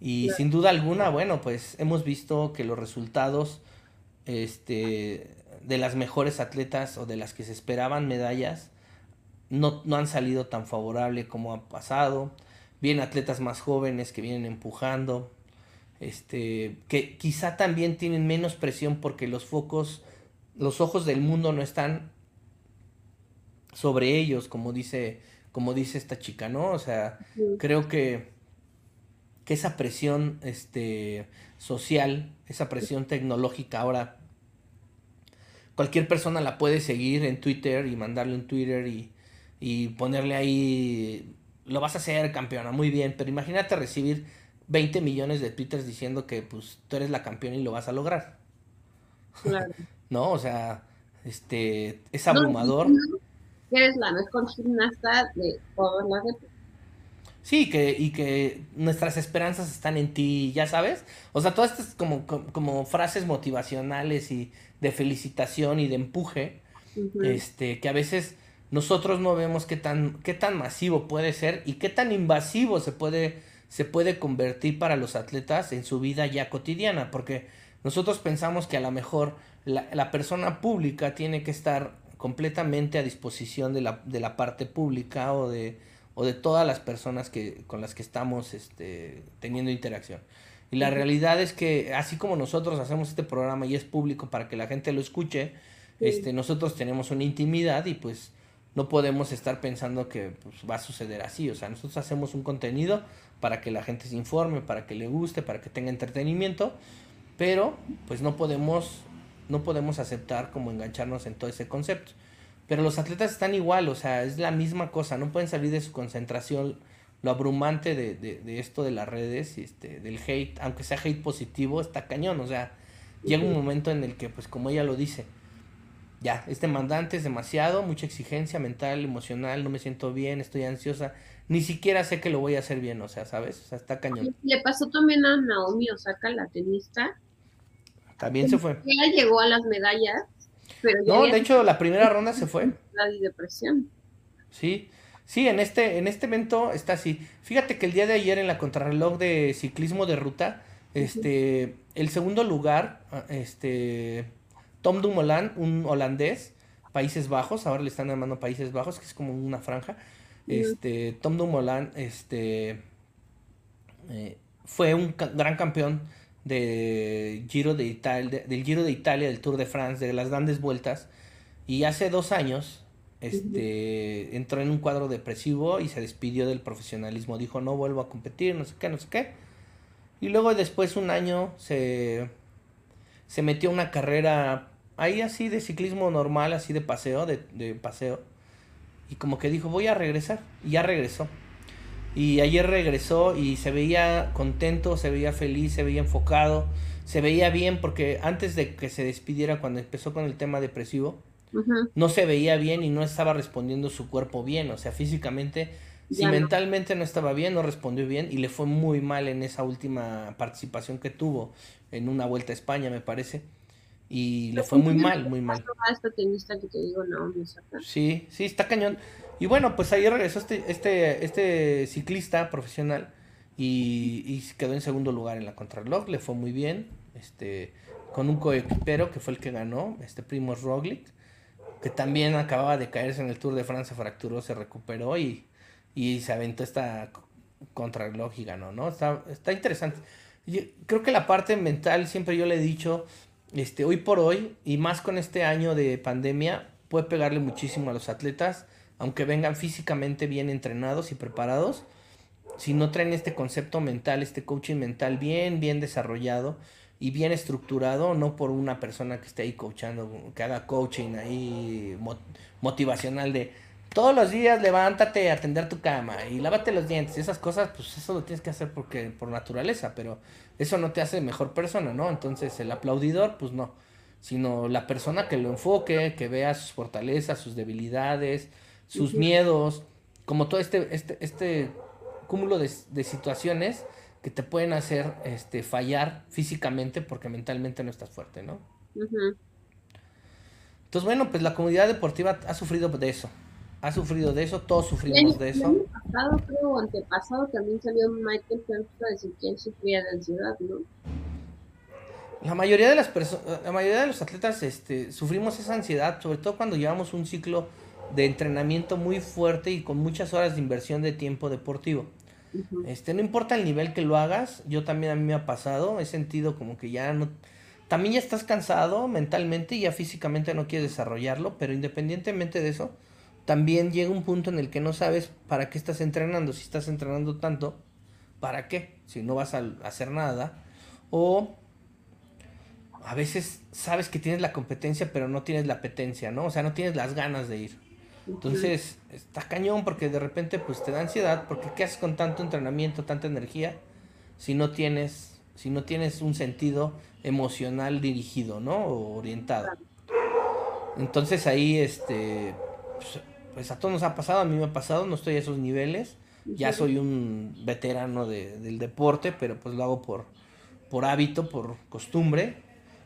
Y sin duda alguna, bueno, pues hemos visto que los resultados este, de las mejores atletas o de las que se esperaban medallas no, no han salido tan favorable como ha pasado. Vienen atletas más jóvenes que vienen empujando, este, que quizá también tienen menos presión porque los focos, los ojos del mundo no están sobre ellos, como dice, como dice esta chica, ¿no? O sea, creo que que esa presión este, social, esa presión tecnológica ahora, cualquier persona la puede seguir en Twitter y mandarle un Twitter y, y ponerle ahí, lo vas a hacer campeona, muy bien, pero imagínate recibir 20 millones de twitters diciendo que pues tú eres la campeona y lo vas a lograr. Claro. no, o sea, este, es abrumador. eres la mejor gimnasta de todas las Sí, que, y que nuestras esperanzas están en ti, ya sabes. O sea, todas estas como, como, frases motivacionales y de felicitación y de empuje, este, que a veces nosotros no vemos qué tan, qué tan masivo puede ser y qué tan invasivo se puede, se puede convertir para los atletas en su vida ya cotidiana, porque nosotros pensamos que a lo mejor la, la persona pública tiene que estar completamente a disposición de la, de la parte pública o de o de todas las personas que, con las que estamos este, teniendo interacción. Y la realidad es que así como nosotros hacemos este programa y es público para que la gente lo escuche, este, nosotros tenemos una intimidad y pues no podemos estar pensando que pues, va a suceder así. O sea, nosotros hacemos un contenido para que la gente se informe, para que le guste, para que tenga entretenimiento, pero pues no podemos, no podemos aceptar como engancharnos en todo ese concepto. Pero los atletas están igual, o sea, es la misma cosa, no pueden salir de su concentración. Lo abrumante de, de, esto de las redes, este, del hate, aunque sea hate positivo, está cañón, o sea, llega un momento en el que, pues como ella lo dice, ya, este mandante es demasiado, mucha exigencia mental, emocional, no me siento bien, estoy ansiosa, ni siquiera sé que lo voy a hacer bien, o sea, ¿sabes? O sea, está cañón. Le pasó también a Naomi Osaka, la tenista. También se fue. Ella llegó a las medallas no, de hecho, la primera ronda se fue. La depresión. Sí, sí, en este, en este evento está así. Fíjate que el día de ayer en la contrarreloj de ciclismo de ruta, este, el segundo lugar, ah, este, Tom Dumoulin, un holandés, Países Bajos, ahora le están llamando Países Bajos, que es como una franja. Este, Tom Dumoulin, este, eh, fue un gran campeón de Giro de Italia, del Giro de Italia, del Tour de France, de las grandes vueltas. Y hace dos años este, entró en un cuadro depresivo y se despidió del profesionalismo. Dijo, no vuelvo a competir, no sé qué, no sé qué. Y luego después un año se, se metió a una carrera ahí así de ciclismo normal, así de paseo, de, de paseo. Y como que dijo, voy a regresar. Y ya regresó. Y ayer regresó y se veía contento, se veía feliz, se veía enfocado, se veía bien porque antes de que se despidiera cuando empezó con el tema depresivo, no se veía bien y no estaba respondiendo su cuerpo bien, o sea, físicamente, si mentalmente no estaba bien, no respondió bien y le fue muy mal en esa última participación que tuvo en una vuelta a España, me parece. y le fue muy mal, muy mal. Sí, sí, está cañón. Y bueno, pues ahí regresó este, este, este ciclista profesional y, y quedó en segundo lugar en la contrarreloj, le fue muy bien, este, con un coequipero que fue el que ganó, este primo Roglic, que también acababa de caerse en el Tour de Francia, fracturó, se recuperó y, y se aventó esta contrarreloj y ganó, ¿no? Está, está interesante. creo que la parte mental, siempre yo le he dicho, este, hoy por hoy, y más con este año de pandemia, puede pegarle muchísimo a los atletas, aunque vengan físicamente bien entrenados y preparados, si no traen este concepto mental, este coaching mental bien, bien desarrollado y bien estructurado, no por una persona que esté ahí coachando, que haga coaching ahí motivacional de todos los días levántate a atender tu cama y lávate los dientes esas cosas, pues eso lo tienes que hacer porque por naturaleza, pero eso no te hace mejor persona, ¿no? Entonces el aplaudidor, pues no, sino la persona que lo enfoque, que vea sus fortalezas, sus debilidades, sus miedos, como todo este, este, este cúmulo de, situaciones que te pueden hacer este, fallar físicamente porque mentalmente no estás fuerte, ¿no? Entonces, bueno, pues la comunidad deportiva ha sufrido de eso ha sufrido de eso, todos sufrimos de eso. El año pasado, creo, antepasado, también salió Michael Phelps a decir que él sufría de ansiedad, ¿no? La mayoría de las personas, la mayoría de los atletas este, sufrimos esa ansiedad, sobre todo cuando llevamos un ciclo de entrenamiento muy fuerte y con muchas horas de inversión de tiempo deportivo. Este, no importa el nivel que lo hagas, yo también a mí me ha pasado, he sentido como que ya no, también ya estás cansado mentalmente y ya físicamente no quieres desarrollarlo, pero independientemente de eso, también llega un punto en el que no sabes para qué estás entrenando. Si estás entrenando tanto, ¿para qué? Si no vas a hacer nada. O a veces sabes que tienes la competencia, pero no tienes la apetencia, ¿no? O sea, no tienes las ganas de ir. Entonces, está cañón porque de repente pues te da ansiedad, porque ¿qué haces con tanto entrenamiento, tanta energía si no tienes si no tienes un sentido emocional dirigido, ¿no? O orientado. Entonces ahí este pues, pues a todos nos ha pasado, a mí me ha pasado, no estoy a esos niveles, ya soy un veterano de, del deporte, pero pues lo hago por, por hábito, por costumbre,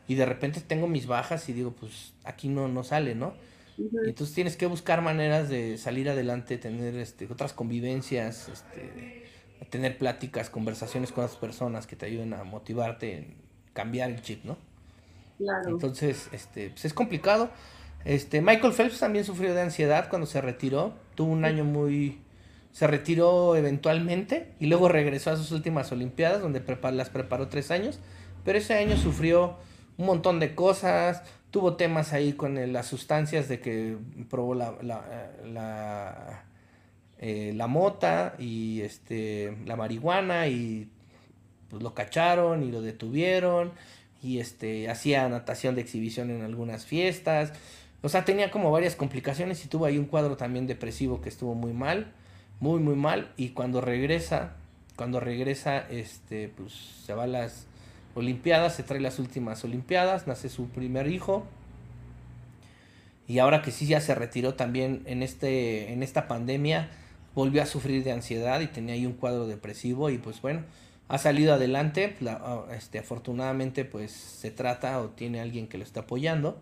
y de repente tengo mis bajas y digo, pues aquí no, no sale, ¿no? Entonces tienes que buscar maneras de salir adelante, tener este, otras convivencias, este, tener pláticas, conversaciones con otras personas que te ayuden a motivarte, en cambiar el chip, ¿no? Claro. Entonces, este, pues es complicado. Este, Michael Phelps también sufrió de ansiedad cuando se retiró. Tuvo un año muy... Se retiró eventualmente y luego regresó a sus últimas Olimpiadas, donde las preparó tres años. Pero ese año sufrió un montón de cosas. Tuvo temas ahí con las sustancias de que probó la, la, eh, la, mota y este, la marihuana y pues lo cacharon y lo detuvieron y este hacía natación de exhibición en algunas fiestas o sea, tenía como varias complicaciones y tuvo ahí un cuadro también depresivo que estuvo muy mal, muy, muy mal. Y cuando regresa, cuando regresa, este, pues se va a las Olimpiadas, se trae las últimas Olimpiadas, nace su primer hijo. Y ahora que sí ya se retiró también en, este, en esta pandemia, volvió a sufrir de ansiedad y tenía ahí un cuadro depresivo y pues bueno, ha salido adelante, este, afortunadamente pues se trata o tiene alguien que lo está apoyando.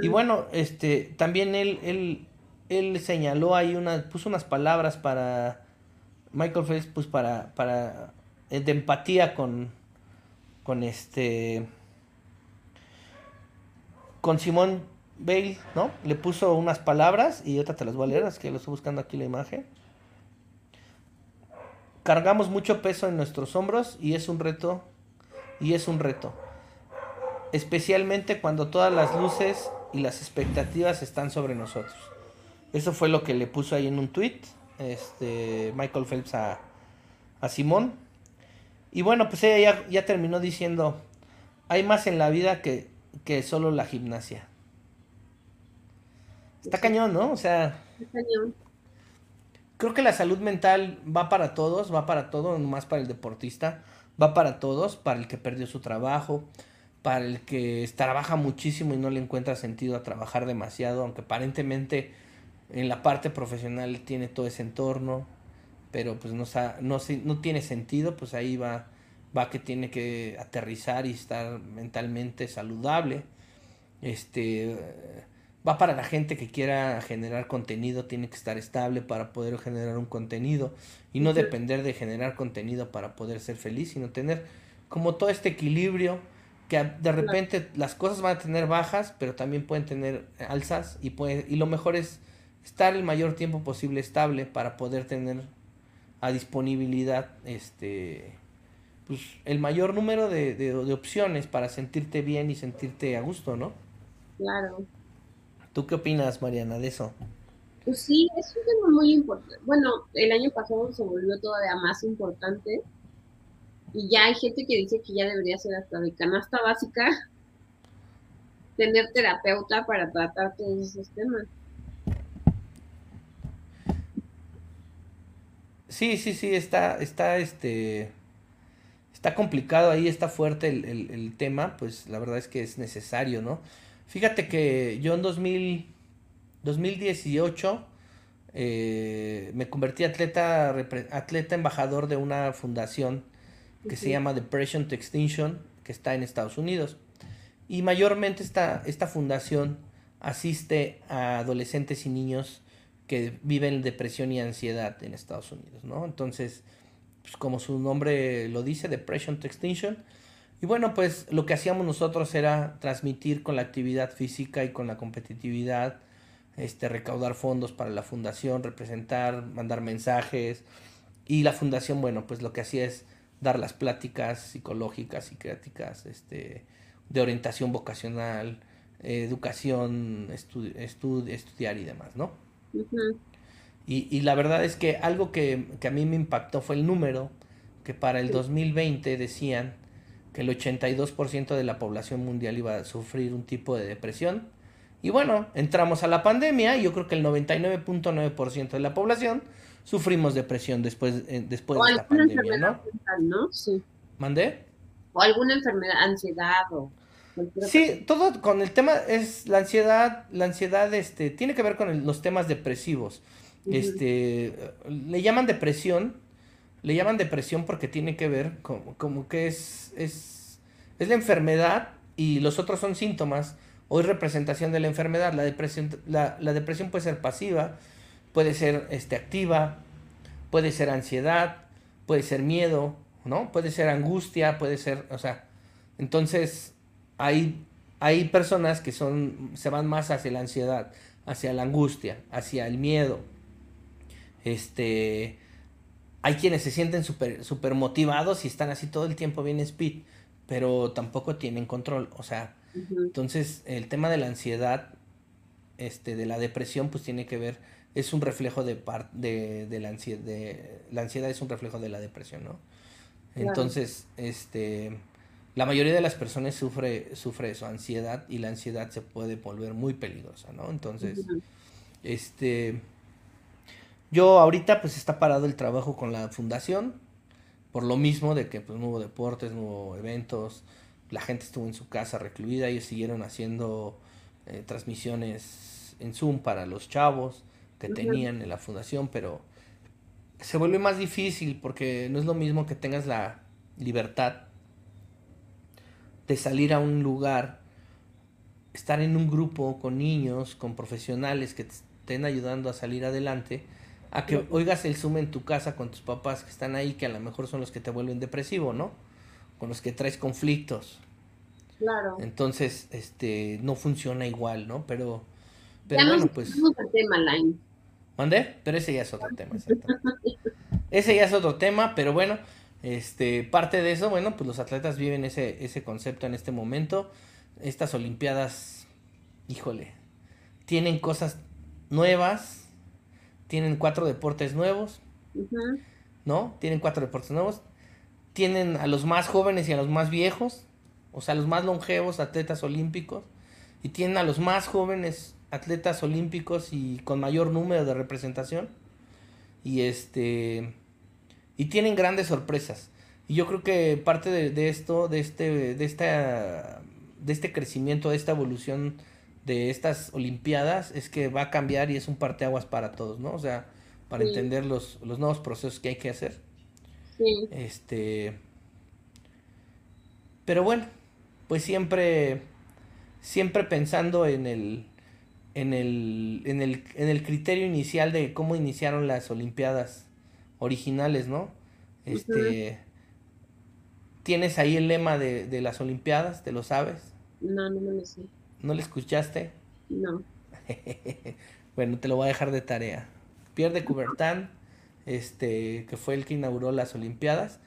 Y bueno, este, también él, él, él señaló ahí una, puso unas palabras para Michael Phelps, pues para, para, eh, de empatía con, con este, con Simón Bale, ¿no? Le puso unas palabras y ahorita te las voy a leer, es que lo estoy buscando aquí la imagen. Cargamos mucho peso en nuestros hombros y es un reto, y es un reto especialmente cuando todas las luces y las expectativas están sobre nosotros. Eso fue lo que le puso ahí en un tweet este, Michael Phelps a, Simón. Y bueno, pues ella ya, terminó diciendo, hay más en la vida que, que solo la gimnasia. Está cañón, ¿no? O sea... Creo que la salud mental va para todos, va para todo, no más para el deportista, va para todos, para el que perdió su trabajo, para el que trabaja muchísimo y no le encuentra sentido a trabajar demasiado, aunque aparentemente en la parte profesional tiene todo ese entorno, pero pues no, no, no tiene sentido, pues ahí va, va que tiene que aterrizar y estar mentalmente saludable. Este va para la gente que quiera generar contenido, tiene que estar estable para poder generar un contenido y no depender de generar contenido para poder ser feliz, sino tener como todo este equilibrio que de repente las cosas van a tener bajas, pero también pueden tener alzas y puede, y lo mejor es estar el mayor tiempo posible estable para poder tener a disponibilidad este pues el mayor número de, de, de opciones para sentirte bien y sentirte a gusto, ¿no? Claro. ¿Tú qué opinas, Mariana, de eso? Pues sí, es un tema muy importante. Bueno, el año pasado se volvió todavía más importante y ya hay gente que dice que ya debería ser hasta de canasta básica tener terapeuta para tratar todos esos temas. Sí, sí, sí, está, está, este, está complicado ahí, está fuerte el, el, el tema, pues la verdad es que es necesario, ¿no? Fíjate que yo en 2000, 2018 eh, me convertí atleta, atleta embajador de una fundación que se llama Depression to Extinction, que está en Estados Unidos. Y mayormente esta, esta fundación asiste a adolescentes y niños que viven depresión y ansiedad en Estados Unidos, ¿no? Entonces, pues como su nombre lo dice, Depression to Extinction, y bueno, pues lo que hacíamos nosotros era transmitir con la actividad física y con la competitividad, este, recaudar fondos para la fundación, representar, mandar mensajes. Y la fundación, bueno, pues lo que hacía es dar las pláticas psicológicas creativas este, de orientación vocacional, educación, estu estudiar y demás, ¿no? Y, y, la verdad es que algo que, que, a mí me impactó fue el número que para el 2020 decían que el 82% de la población mundial iba a sufrir un tipo de depresión. Y bueno, entramos a la pandemia y yo creo que el 99.9% de la población sufrimos depresión después, eh, después de la pandemia, ¿no? ¿no? Sí. ¿Mandé? O alguna enfermedad, ansiedad o... Sí, todo con el tema es la ansiedad, la ansiedad este tiene que ver con el, los temas depresivos. Este le llaman depresión le llaman depresión porque tiene que ver como, como que es, es, es, la enfermedad y los otros son síntomas o es representación de la enfermedad. La depresión, la, la depresión puede ser pasiva, puede ser este, activa, puede ser ansiedad, puede ser miedo, ¿no? Puede ser angustia, puede ser, o sea, entonces hay, hay personas que son, se van más hacia la ansiedad, hacia la angustia, hacia el miedo, este, hay quienes se sienten súper super motivados y están así todo el tiempo bien speed, pero tampoco tienen control. O sea, entonces el tema de la ansiedad, este, de la depresión, pues tiene que ver, es un reflejo de, de, de la ansiedad, de, la ansiedad es un reflejo de la depresión, ¿no? Entonces, este, la mayoría de las personas sufre, sufre eso, ansiedad, y la ansiedad se puede volver muy peligrosa, ¿no? Entonces, este yo ahorita pues está parado el trabajo con la fundación, por lo mismo de que pues no hubo deportes, no hubo eventos, la gente estuvo en su casa recluida, ellos siguieron haciendo eh, transmisiones en Zoom para los chavos que tenían en la fundación, pero se vuelve más difícil porque no es lo mismo que tengas la libertad de salir a un lugar, estar en un grupo con niños, con profesionales que te estén ayudando a salir adelante, a que oigas el Zoom en tu casa con tus papás que están ahí, que a lo mejor son los que te vuelven depresivo, ¿no? Con los que traes conflictos. Claro. Entonces, este, no funciona igual, ¿no? Pero, pero bueno, pues... El tema, Line. ¿Mandé? Pero ese ya es otro tema, ese ya es otro tema, pero bueno, este, parte de eso, bueno, pues los atletas viven ese, ese concepto en este momento. Estas Olimpiadas, híjole, tienen cosas nuevas, tienen cuatro deportes nuevos, ¿no? Tienen cuatro deportes nuevos. Tienen a los más jóvenes y a los más viejos, o sea, los más longevos atletas olímpicos. Y tienen a los más jóvenes atletas olímpicos y con mayor número de representación. Y este. Y tienen grandes sorpresas. Y yo creo que parte de, de esto, de este, de esta, de este crecimiento, de esta evolución de estas Olimpiadas es que va a cambiar y es un parteaguas para todos, ¿no? O sea, para entender los, los nuevos procesos que hay que hacer. Sí. Este. Pero bueno, pues siempre, siempre pensando en el, en el, en el, en el criterio inicial de cómo iniciaron las Olimpiadas originales, ¿no? Este, ¿Tienes ahí el lema de, de las Olimpiadas? ¿Te lo sabes? No, no me lo sé. ¿No lo escuchaste? No. bueno, te lo voy a dejar de tarea. Pierre de Coubertin, este, que fue el que inauguró las Olimpiadas,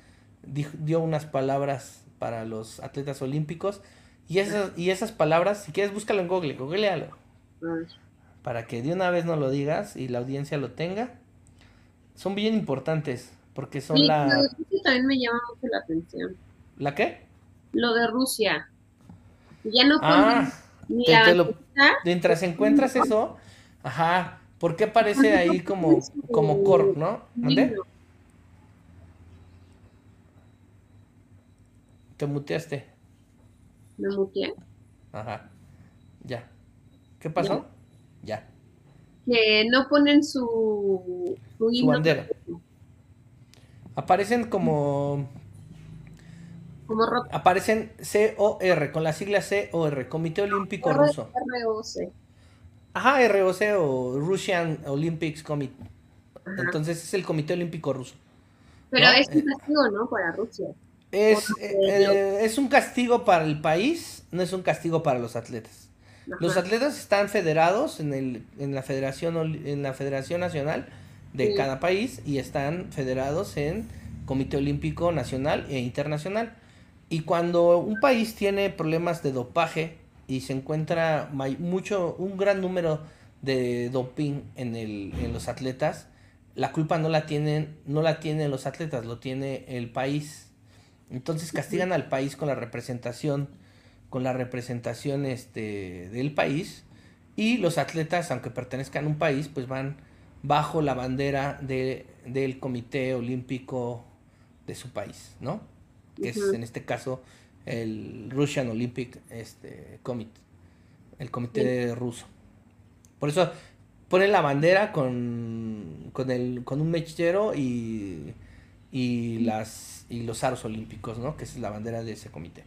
dio unas palabras para los atletas olímpicos y esas, y esas palabras, si quieres, búscalo en Google, googlealo. Para que de una vez no lo digas y la audiencia lo tenga. Son bien importantes porque son la... Lo de Rusia también me llama mucho la atención. ¿La qué? Lo de Rusia. Ya no ah, Mientras encuentras eso, ajá, ¿por qué aparece ahí como, como cor, no? ¿Dónde? Te muteaste. ¿Me muteé? Ajá. Ya. ¿Qué pasó? Ya. Que no ponen su, su, bandera. Aparecen como. Como. Aparecen COR, con la sigla COR, Comité Olímpico Ruso. ROC. Ajá, ROC o Russian Olympics Committee. Entonces es el Comité Olímpico Ruso. Pero es un castigo, ¿no? Para Rusia. Es, eh, es un castigo para el país, no es un castigo para los atletas. Los atletas están federados en, el, en, la federación, en la Federación Nacional de cada país y están federados en Comité Olímpico Nacional e Internacional. Y cuando un país tiene problemas de dopaje y se encuentra mucho, un gran número de doping en, el, en los atletas, la culpa no la tienen, no la tienen los atletas, lo tiene el país entonces castigan al país con la representación, con la representación este, del país. Y los atletas, aunque pertenezcan a un país, pues van bajo la bandera de, del Comité Olímpico de su país, ¿no? Que es en este caso el Russian Olympic este, Committee, el comité ruso. Por eso ponen la bandera con, con, el, con un mechero y, y las y los aros olímpicos, ¿no? Que es la bandera de ese comité.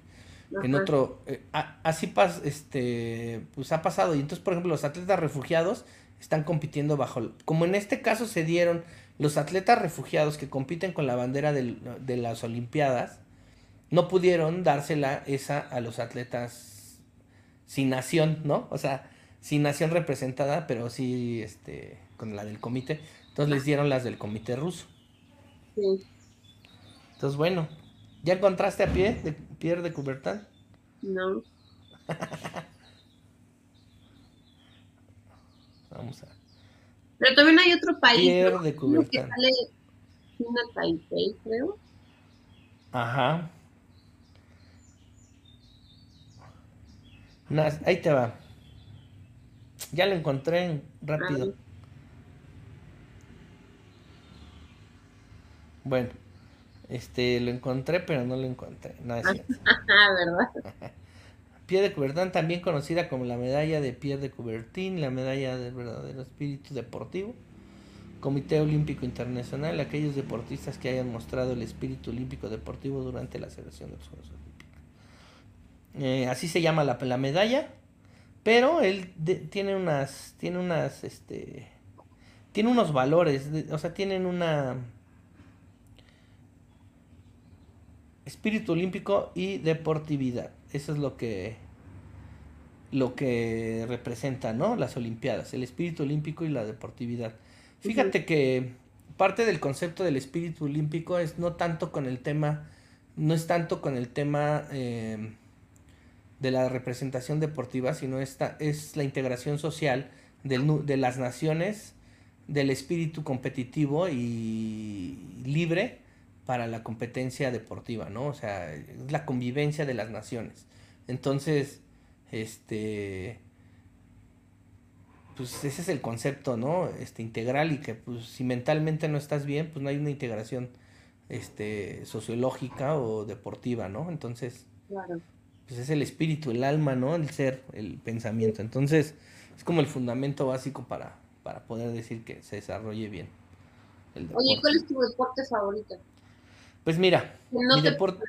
En otro, eh, así pas, este, pues ha pasado. Y entonces, por ejemplo, los atletas refugiados están compitiendo bajo, como en este caso se dieron los atletas refugiados que compiten con la bandera de las Olimpiadas, no pudieron dársela esa a los atletas sin nación, ¿no? O sea, sin nación representada, pero sí, este, con la del comité. Entonces les dieron las del comité ruso. Sí. Entonces, bueno, ¿ya encontraste a pie de Pierre de Coubertin? No. Vamos a. Pero también hay otro país. Pierre de. Que sale China Taipei, creo. Ajá. ahí te va. Ya lo encontré rápido. Bueno. Este, lo encontré, pero no lo encontré. No es cierto. ¿verdad? Pierre de Coubertin, también conocida como la medalla de Pierre de Coubertin, la medalla del verdadero espíritu deportivo. Comité Olímpico Internacional, aquellos deportistas que hayan mostrado el espíritu olímpico deportivo durante la celebración de los Juegos Olímpicos. Eh, así se llama la, la medalla, pero él tiene unas, tiene unas, este, tiene unos valores, o sea, tienen una espíritu olímpico y deportividad. Eso es lo que lo que representa, ¿no? Las Olimpiadas, el espíritu olímpico y la deportividad. Fíjate que parte del concepto del espíritu olímpico es no tanto con el tema, no es tanto con el tema eh, de la representación deportiva, sino esta es la integración social del, de las naciones, del espíritu competitivo y libre para la competencia deportiva, ¿no? O sea, es la convivencia de las naciones. Entonces, este, pues ese es el concepto, ¿no? Este, integral y que, pues, si mentalmente no estás bien, pues no hay una integración, este, sociológica o deportiva, ¿no? Entonces, pues es el espíritu, el alma, ¿no? El ser, el pensamiento. Entonces, es como el fundamento básico para, para poder decir que se desarrolle bien. Oye, ¿cuál es tu deporte favorito? Pues mira, no mi deporte.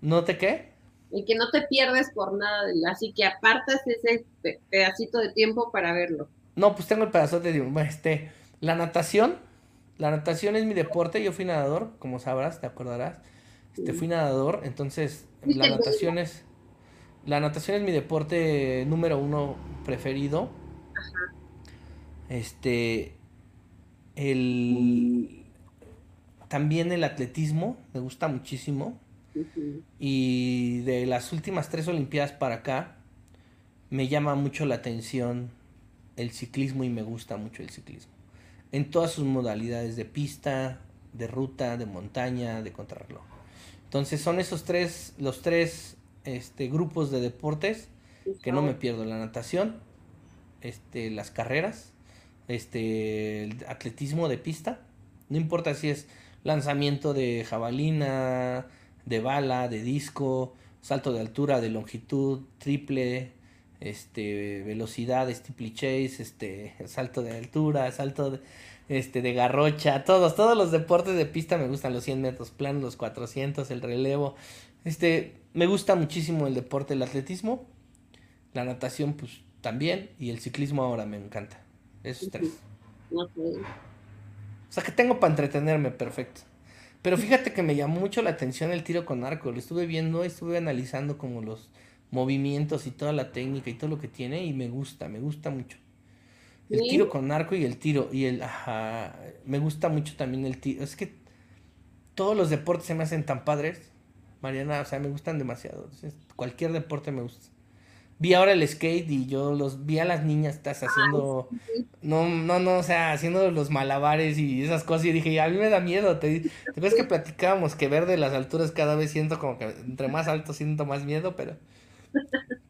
¿No te qué? Y que no te pierdes por nada, así que apartas ese pedacito de tiempo para verlo. No, pues tengo el pedazo de tiempo. Este, la natación, la natación es mi deporte, yo fui nadador, como sabrás, te acordarás. Este, fui nadador, entonces la natación es la natación es mi deporte número uno preferido. Ajá. Este el también el atletismo me gusta muchísimo. Y de las últimas tres Olimpiadas para acá, me llama mucho la atención el ciclismo y me gusta mucho el ciclismo. En todas sus modalidades de pista, de ruta, de montaña, de contrarreloj. Entonces son esos tres, los tres este, grupos de deportes que no me pierdo. La natación, este, las carreras, este, el atletismo de pista. No importa si es lanzamiento de jabalina, de bala, de disco, salto de altura, de longitud, triple, este, velocidad, chase, este, salto de altura, salto de, este, de garrocha, todos, todos los deportes de pista me gustan, los 100 metros planos, los 400, el relevo, este, me gusta muchísimo el deporte, el atletismo, la natación, pues, también, y el ciclismo ahora me encanta, esos tres. O sea, que tengo para entretenerme, perfecto. Pero fíjate que me llamó mucho la atención el tiro con arco. Lo estuve viendo, estuve analizando como los movimientos y toda la técnica y todo lo que tiene y me gusta, me gusta mucho. El tiro con arco y el tiro y el ajá, me gusta mucho también el tiro. Es que todos los deportes se me hacen tan padres, Mariana, o sea, me gustan demasiado. cualquier deporte me gusta vi ahora el skate y yo los vi a las niñas estás haciendo no no no o sea haciendo los malabares y esas cosas y dije a mí me da miedo te, te ves que platicábamos que ver de las alturas cada vez siento como que entre más alto siento más miedo pero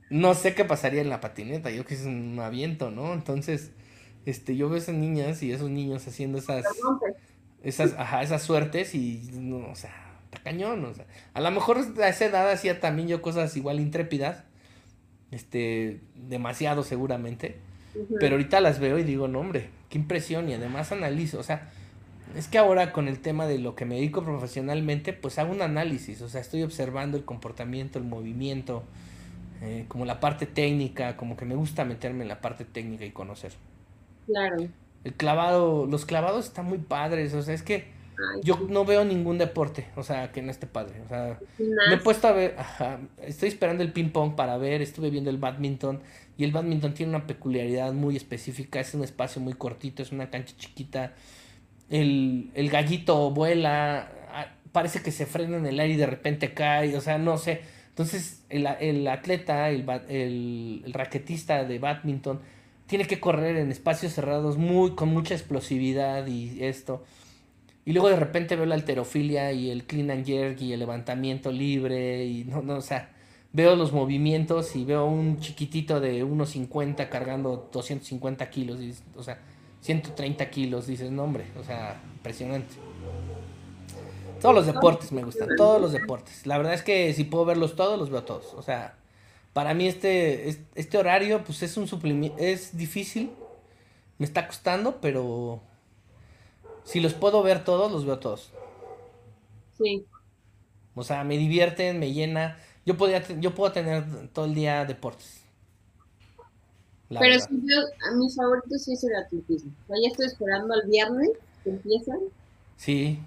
no sé qué pasaría en la patineta yo que es un aviento no entonces este yo veo a esas niñas y esos niños haciendo esas esas ajá esas suertes y no o sea está cañón o sea a lo mejor a esa edad hacía también yo cosas igual intrépidas este, demasiado seguramente. Pero ahorita las veo y digo, no, hombre, qué impresión. Y además analizo, o sea, es que ahora con el tema de lo que me dedico profesionalmente, pues hago un análisis, o sea, estoy observando el comportamiento, el movimiento, eh, como la parte técnica, como que me gusta meterme en la parte técnica y conocer. Claro. El clavado, los clavados están muy padres, o sea, es que yo no veo ningún deporte, o sea, que no esté padre. O sea, me he puesto a ver, estoy esperando el ping pong para ver, estuve viendo el badminton y el badminton tiene una peculiaridad muy específica, es un espacio muy cortito, es una cancha chiquita. El, el gallito vuela, parece que se frena en el aire y de repente cae, o sea, no sé. Entonces, el, el atleta, el, el, el raquetista de badminton, tiene que correr en espacios cerrados muy con mucha explosividad y esto. Y luego de repente veo la alterofilia y el clean and jerk y el levantamiento libre y no, no, o sea, veo los movimientos y veo un chiquitito de 1.50 cargando 250 kilos, y, o sea, 130 kilos, dices, no hombre, o sea, impresionante. Todos los deportes me gustan, todos los deportes. La verdad es que si puedo verlos todos, los veo todos. O sea, para mí este, este horario, pues es un suplimiento, es difícil, me está costando, pero si los puedo ver todos, los veo todos. Sí. O sea, me divierten, me llena. Yo podía, yo puedo tener todo el día deportes. Pero si yo, a mis favoritos sí es el atletismo. O ya estoy esperando al viernes que empiezan. Sí.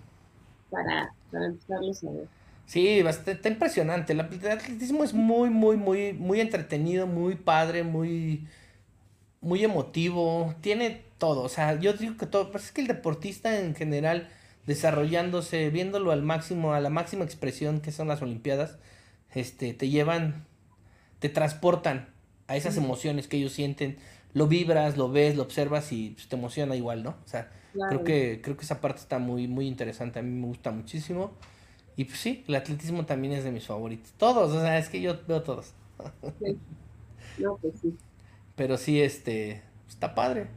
Para, para empezarlos a ver. Sí, está impresionante. El atletismo es muy, muy, muy, muy entretenido, muy padre, muy, muy emotivo. Tiene todo. O sea, yo digo que todo. Pero es que el deportista en general, desarrollándose, viéndolo al máximo, a la máxima expresión que son las Olimpiadas, este, te llevan, te transportan a esas emociones que ellos sienten. Lo vibras, lo ves, lo observas y pues, te emociona igual, ¿no? O sea, creo que, creo que esa parte está muy, muy interesante. A mí me gusta muchísimo. Y pues sí, el atletismo también es de mis favoritos. Todos, o sea, es que yo veo todos. No, pues sí. Pero sí, este, está padre.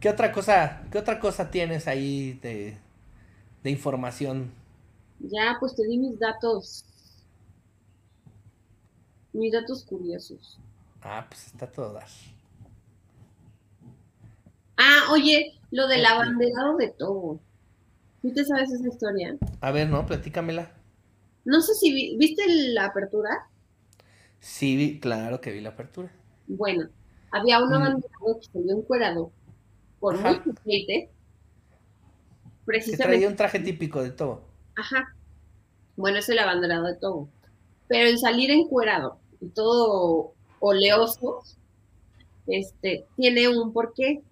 ¿Qué otra cosa, qué otra cosa tienes ahí de, de información? Ya, pues te di mis datos. Mis datos curiosos. Ah, pues está todo dar. Ah, oye, lo del abanderado de Togo. ¿Tú te sabes esa historia? A ver, no, platícamela. No sé si vi- viste la apertura. Sí, vi- claro que vi la apertura. Bueno, había un Mm. abanderado que salió encuerado por Ajá. mucho aceite. Que Precisamente. traía un traje típico de todo. Ajá. Bueno, es el abanderado de Togo. Pero el salir encuerado y todo oleoso, este, tiene un porqué.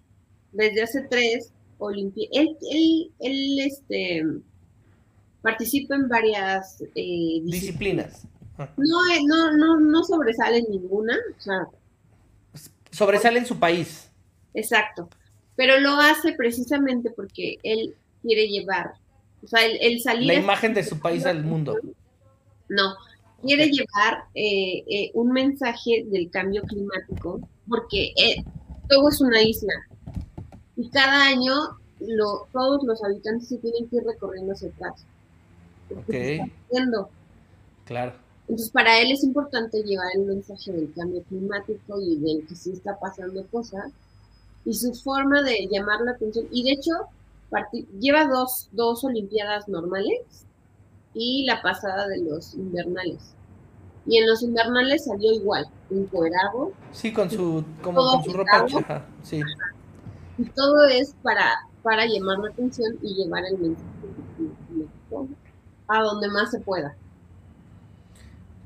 Desde hace tres Olimpiadas. Él, él, él, este, participa en varias eh, disciplinas. Disciplinas. Ah. No, eh, no, no, no sobresale ninguna, o sea, Sobresale en su país. exacto. Pero lo hace precisamente porque él quiere llevar, o sea, el, el salir La imagen de su país al mundo. No, quiere llevar eh, eh, un mensaje del cambio climático, porque eh, Togo es una isla y cada año lo, todos los habitantes se tienen que ir recorriendo hacia atrás. Ok. Claro. Entonces, para él es importante llevar el mensaje del cambio climático y del que sí está pasando cosas, y su forma de llamar la atención, y de hecho, lleva dos, dos Olimpiadas normales y la pasada de los invernales. Y en los invernales salió igual, encuerado, Sí, con su, como con su ropa. Ajá, sí. y todo es para, para llamar la atención y llevar el mensaje a donde más se pueda.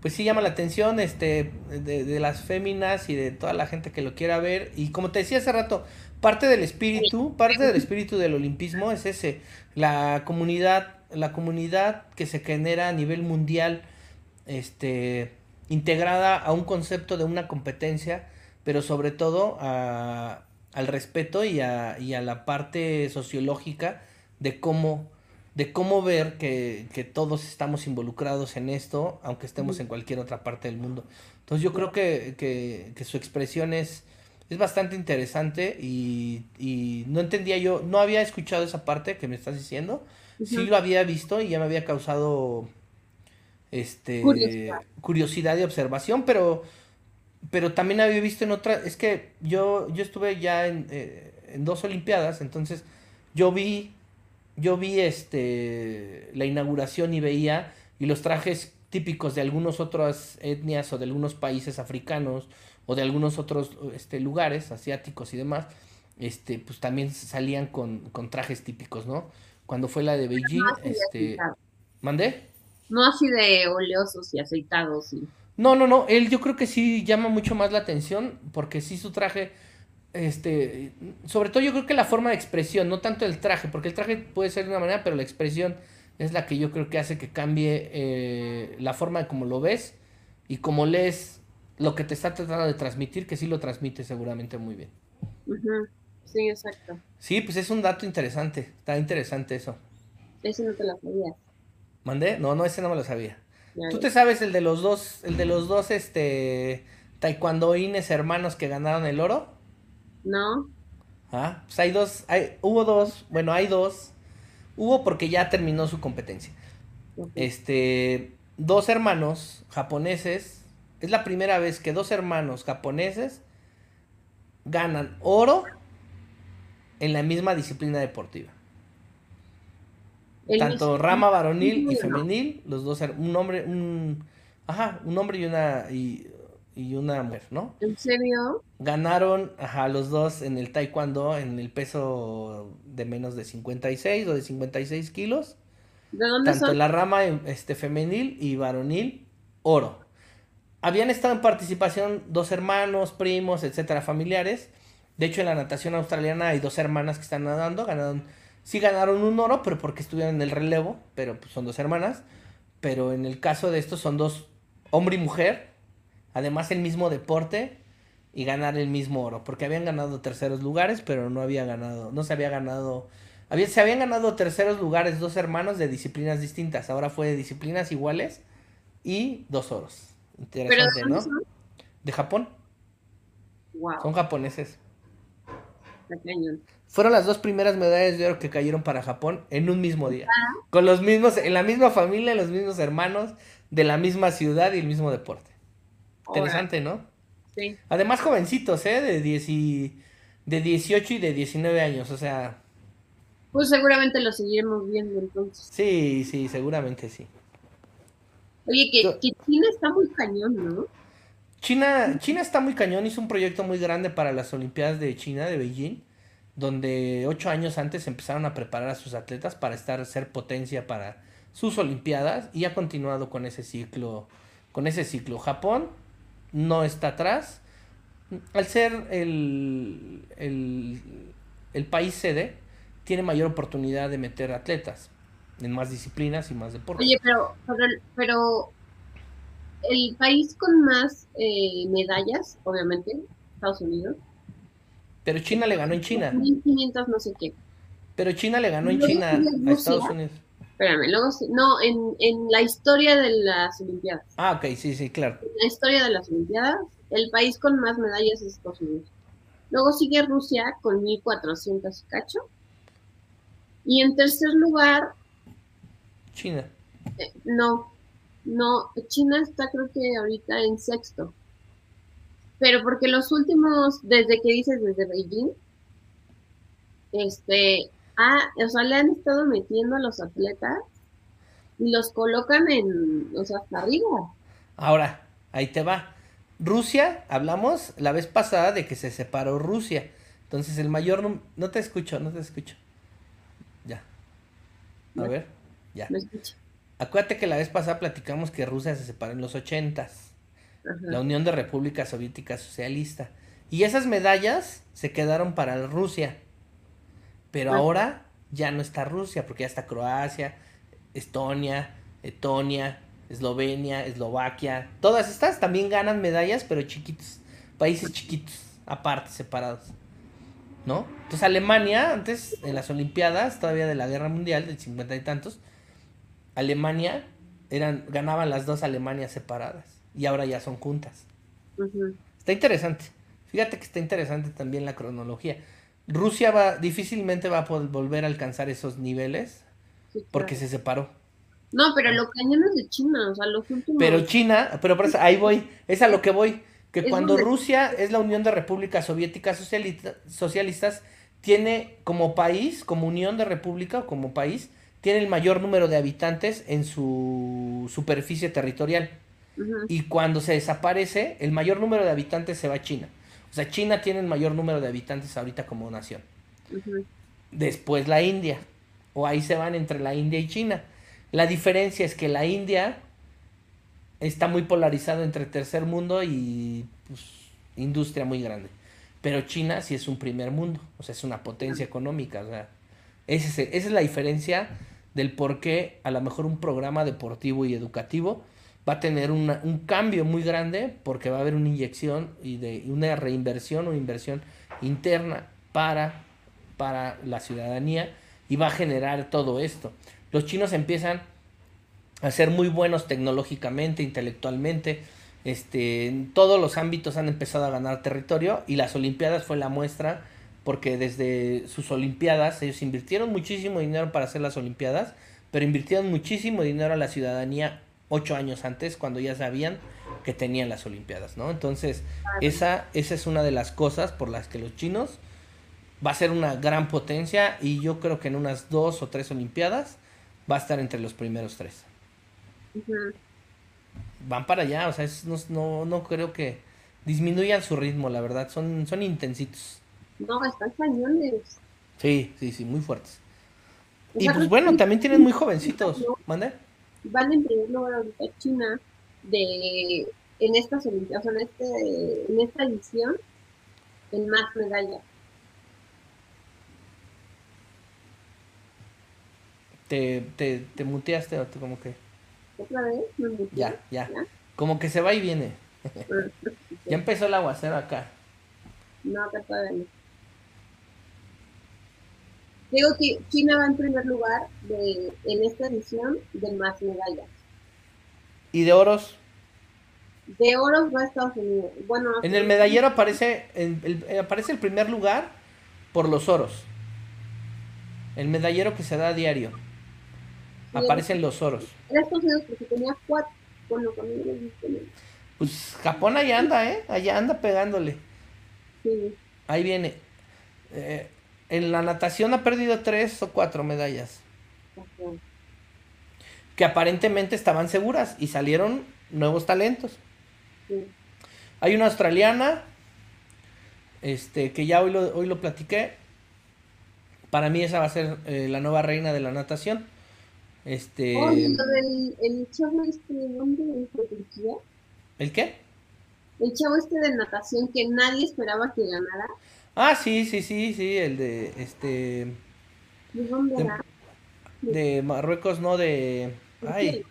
Pues sí llama la atención este de, de las féminas y de toda la gente que lo quiera ver. Y como te decía hace rato, parte del espíritu, parte del espíritu del olimpismo es ese, la comunidad, la comunidad que se genera a nivel mundial, este, integrada a un concepto de una competencia, pero sobre todo a- al respeto y a, y a la parte sociológica de cómo de cómo ver que, que todos estamos involucrados en esto, aunque estemos en cualquier otra parte del mundo. Entonces yo creo que, que, que su expresión es, es bastante interesante y, y no entendía yo, no había escuchado esa parte que me estás diciendo, sí lo había visto y ya me había causado este Curiosidad. curiosidad y observación, pero pero también había visto en otra, es que yo yo estuve ya en, eh, en dos olimpiadas, entonces yo vi yo vi este la inauguración y veía y los trajes típicos de algunas otras etnias o de algunos países africanos o de algunos otros este, lugares asiáticos y demás, este, pues también salían con, con trajes típicos, ¿no? Cuando fue la de Beijing, No este. ¿mandé? No así de oleosos y aceitados. Y... No, no, no, él yo creo que sí llama mucho más la atención porque sí su traje, este, sobre todo yo creo que la forma de expresión, no tanto el traje, porque el traje puede ser de una manera, pero la expresión es la que yo creo que hace que cambie eh, la forma de cómo lo ves y cómo lees lo que te está tratando de transmitir, que sí lo transmite seguramente muy bien. Sí, exacto. Sí, pues es un dato interesante, está interesante eso. Ese no te lo sabías. ¿Mandé? No, no, ese no me lo sabía. ¿Tú te sabes el de los dos, el de los dos, este, taekwondoines hermanos que ganaron el oro? No. Ah, pues hay dos, hay, hubo dos, bueno, hay dos. Hubo porque ya terminó su competencia. Este, dos hermanos japoneses. Es la primera vez que dos hermanos japoneses ganan oro en la misma disciplina deportiva. El Tanto rama varonil y femenil, los dos, un hombre, un, ajá, un hombre y una, y, y una mujer, ¿no? ¿En serio? Ganaron ajá, los dos en el taekwondo en el peso de menos de 56 o de 56 kilos. ¿De dónde Tanto son? en la rama este, femenil y varonil, oro. Habían estado en participación dos hermanos, primos, etcétera, familiares. De hecho, en la natación australiana hay dos hermanas que están nadando. Ganaron, sí ganaron un oro, pero porque estuvieron en el relevo, pero pues, son dos hermanas. Pero en el caso de estos son dos, hombre y mujer, además el mismo deporte y ganar el mismo oro, porque habían ganado terceros lugares, pero no había ganado, no se había ganado, había, se habían ganado terceros lugares dos hermanos de disciplinas distintas, ahora fue de disciplinas iguales y dos oros. ¿Pero Interesante, ¿no? son? De Japón, Wow, son japoneses. Fueron las dos primeras medallas de oro que cayeron para Japón en un mismo día. Con los mismos, en la misma familia, los mismos hermanos, de la misma ciudad y el mismo deporte. Interesante, ¿no? Sí. Además, jovencitos, ¿eh? De, 10 y- de 18 y de 19 años, o sea, Pues seguramente lo seguiremos viendo entonces. sí, sí, seguramente sí. Oye, que, que China está muy cañón, ¿no? China, China está muy cañón, hizo un proyecto muy grande para las Olimpiadas de China, de Beijing, donde ocho años antes empezaron a preparar a sus atletas para estar, ser potencia para sus Olimpiadas y ha continuado con ese ciclo, con ese ciclo. Japón no está atrás. Al ser el, el, el país sede, tiene mayor oportunidad de meter atletas en más disciplinas y más deportes. Oye, pero, pero, pero el país con más eh, medallas, obviamente, Estados Unidos. Pero China le ganó en China. 1500 no sé qué. Pero China le ganó en China a Estados Unidos. Espérame, luego, no, en, en la historia de las Olimpiadas. Ah, ok, sí, sí, claro. En la historia de las Olimpiadas, el país con más medallas es Estados Unidos. Luego sigue Rusia con 1400 cacho. Y en tercer lugar. China. Eh, no, no, China está creo que ahorita en sexto. Pero porque los últimos, desde que dices, desde Beijing, este, ah, o sea, le han estado metiendo a los atletas y los colocan en, o sea, hasta arriba. Ahora, ahí te va. Rusia, hablamos la vez pasada de que se separó Rusia. Entonces el mayor no te escucho, no te escucho. Ya. A ver, ya. Me escucho. Acuérdate que la vez pasada platicamos que Rusia se separó en los ochentas. La Unión de República Soviética Socialista. Y esas medallas se quedaron para Rusia. Pero ahora ya no está Rusia, porque ya está Croacia, Estonia, Etonia, Eslovenia, Eslovaquia. Todas estas también ganan medallas, pero chiquitos. Países chiquitos, aparte, separados. ¿No? Entonces Alemania, antes, en las Olimpiadas, todavía de la Guerra Mundial, del cincuenta y tantos, Alemania, eran, ganaban las dos Alemanias separadas. Y ahora ya son juntas. Está interesante. Fíjate que está interesante también la cronología. Rusia va, difícilmente va a poder volver a alcanzar esos niveles porque se separó. No, pero lo cañón es de China, o sea, los últimos... Pero China, pero por eso, ahí voy, es a lo que voy, que cuando Rusia es la Unión de Repúblicas Soviéticas Socialistas, tiene como país, como Unión de República o como país, tiene el mayor número de habitantes en su superficie territorial. Y cuando se desaparece, el mayor número de habitantes se va a China. O sea, China tiene el mayor número de habitantes ahorita como nación. Después la India. O ahí se van entre la India y China. La diferencia es que la India está muy polarizado entre tercer mundo y pues, industria muy grande. Pero China sí es un primer mundo, o sea, es una potencia económica. O sea, esa es la diferencia del por qué a lo mejor un programa deportivo y educativo va a tener un cambio muy grande porque va a haber una inyección y de una reinversión o inversión interna para, para la ciudadanía y va a generar todo esto. Los chinos empiezan a ser muy buenos tecnológicamente, intelectualmente, este, en todos los ámbitos han empezado a ganar territorio y las Olimpiadas fue la muestra porque desde sus Olimpiadas ellos invirtieron muchísimo dinero para hacer las Olimpiadas, pero invirtieron muchísimo dinero a la ciudadanía ocho años antes, cuando ya sabían que tenían las Olimpiadas, ¿no? Entonces, esa, esa es una de las cosas por las que los chinos va a ser una gran potencia y yo creo que en unas dos o tres Olimpiadas va a estar entre los primeros tres. Van para allá, o sea, no, no, no creo que disminuyan su ritmo, la verdad, son, son intensitos. No, están cañones. Sí, sí, sí, muy fuertes. y pues bueno, también tienen muy jovencitos. ¿Mande? Van en primer lugar ahorita China de en estas Olimpiadas, en, este, en esta edición, en más medallas. ¿Te, te, te muteaste o como que? ¿Otra vez? Ya, ya, Como que se va y viene. ya empezó el aguacero acá. No, acá todavía no. Digo que China va en primer lugar de, en esta edición de más medallas. ¿Y de oros? De oros va a Estados Unidos. Bueno, en el medallero aparece el, eh, aparece el primer lugar por los oros. El medallero que se da a diario. Aparecen los oros. En Estados Unidos porque tenía cuatro. Bueno, Pues Japón allá anda, ¿eh? Allá anda pegándole. Sí. Ahí viene. Eh, en la natación ha perdido tres o cuatro medallas. que aparentemente estaban seguras y salieron nuevos talentos. Hay una australiana, este, que ya hoy lo, hoy lo platiqué. Para mí esa va a ser eh, la nueva reina de la natación. Este. Oh, el chavo este de dónde. ¿El qué? El chavo este de natación que nadie esperaba que ganara. Ah, sí, sí, sí, sí, el de este. ¿De Marruecos, no de. Ay.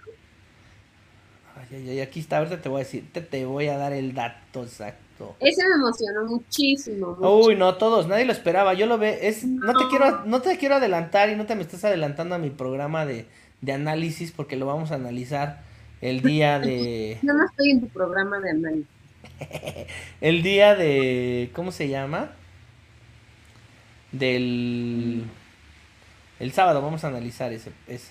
Ay, ay, aquí está, ahorita te voy a decir, te, te voy a dar el dato exacto. Ese me emocionó muchísimo, Uy, no, todos, nadie lo esperaba. Yo lo ve, es, no. te quiero, no te quiero adelantar y no te me estás adelantando a mi programa de, de análisis porque lo vamos a analizar el día de. Yo no estoy en tu programa de análisis. el día de. ¿Cómo se llama? Del. El sábado vamos a analizar ese. ese.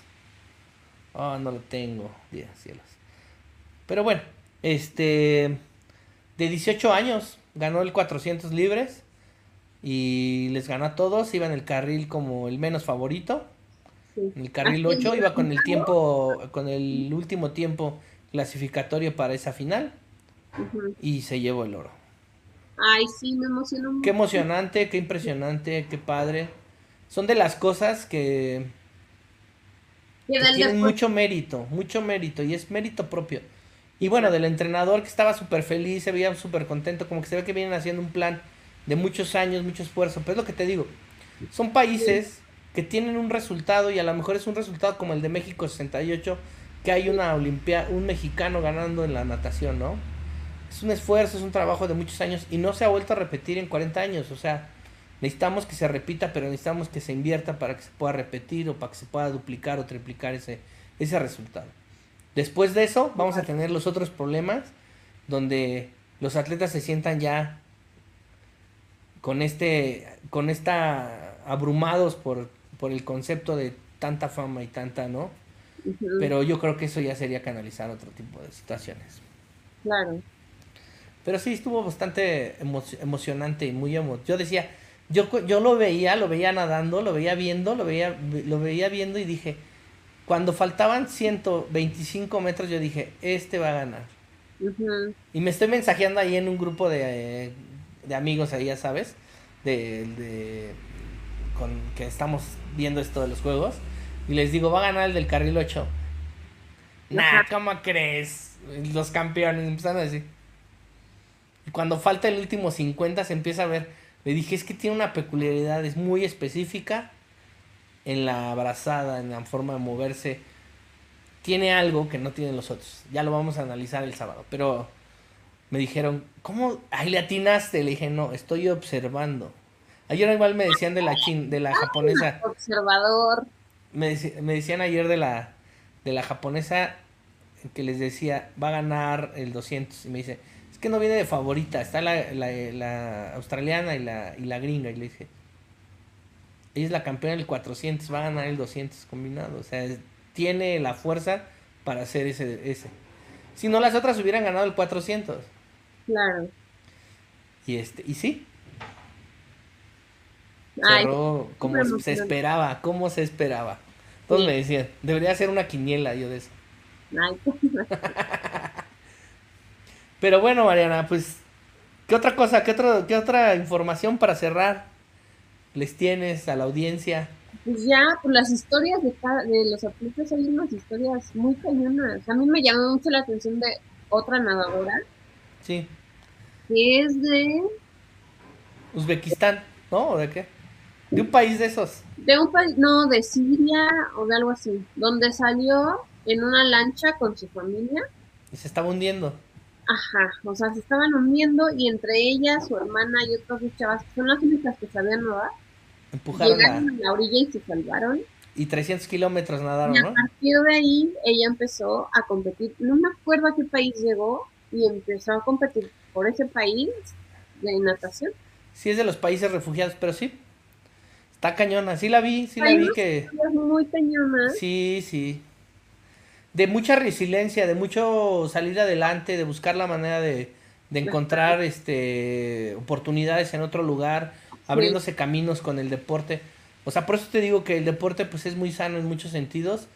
Oh, no lo tengo. Dios cielos. Pero bueno, este. De 18 años ganó el 400 libres. Y les ganó a todos. Iba en el carril como el menos favorito. En el carril 8 iba con el tiempo. Con el último tiempo clasificatorio para esa final. Y se llevó el oro. Ay, sí, me emocionó mucho. Qué emocionante, qué impresionante, qué padre. Son de las cosas que, que tienen mucho mérito, mucho mérito, y es mérito propio. Y bueno, del entrenador que estaba súper feliz, se veía súper contento, como que se ve que vienen haciendo un plan de muchos años, mucho esfuerzo. Pero es lo que te digo, son países que tienen un resultado y a lo mejor es un resultado como el de México 68, que hay una olimpia, un mexicano ganando en la natación, ¿no? Es un esfuerzo, es un trabajo de muchos años y no se ha vuelto a repetir en 40 años. O sea, necesitamos que se repita, pero necesitamos que se invierta para que se pueda repetir o para que se pueda duplicar o triplicar ese, ese resultado. Después de eso, vamos a tener los otros problemas donde los atletas se sientan ya con este, con esta, abrumados por, por el concepto de tanta fama y tanta, ¿no? Pero yo creo que eso ya sería canalizar otro tipo de situaciones. Claro. Pero sí, estuvo bastante emocionante y muy emo Yo decía, yo, yo lo veía, lo veía nadando, lo veía viendo, lo veía, lo veía viendo y dije, cuando faltaban 125 metros, yo dije, este va a ganar. Y me estoy mensajeando ahí en un grupo de, de amigos ahí, ya sabes, de, de, con que estamos viendo esto de los juegos. Y les digo, va a ganar el del carril 8. Nah, ¿cómo crees? Los campeones empezaron a decir cuando falta el último 50 se empieza a ver. Le dije, es que tiene una peculiaridad, es muy específica en la abrazada, en la forma de moverse. Tiene algo que no tienen los otros. Ya lo vamos a analizar el sábado. Pero me dijeron, ¿cómo? Ahí le atinaste. Le dije, no, estoy observando. Ayer igual me decían de la chin, de la japonesa. Observador. Me, me decían ayer de la, de la japonesa que les decía, va a ganar el 200. Y me dice, que no viene de favorita, está la, la, australiana y la, y la gringa. Y le dije, ella es la campeona del 400, va a ganar el 200 combinado. O sea, tiene la fuerza para hacer ese, ese. Si no, las otras hubieran ganado el 400. Claro. Y, este, y sí. Cerró como se esperaba, como se esperaba. Todos me decían, debería ser una quiniela yo de eso. Ay, Pero bueno, Mariana, pues, ¿qué otra cosa, qué, otro, qué otra información para cerrar les tienes a la audiencia? Pues ya, pues las historias de, de los atletas hay unas historias muy cañonas. A mí me llamó mucho la atención de otra nadadora. Sí. Que es de... Uzbekistán, ¿no? ¿O de qué? De un país de esos. De un país, no, de Siria o de algo así. Donde salió en una lancha con su familia. Y se estaba hundiendo. Ajá, o sea, se estaban uniendo y entre ellas, su hermana y otras dos chavas, que son las únicas que sabían nadar, empujaron llegaron a... la orilla y se salvaron. Y 300 kilómetros nadaron, ¿no? Y a partir de ahí, ella empezó a competir. No me acuerdo a qué país llegó y empezó a competir por ese país de natación. Sí, es de los países refugiados, pero sí. Está cañona, sí la vi, sí la vi que... Muy cañona. Sí, sí de mucha resiliencia, de mucho salir adelante, de buscar la manera de, de encontrar este oportunidades en otro lugar, abriéndose caminos con el deporte. O sea, por eso te digo que el deporte pues es muy sano en muchos sentidos.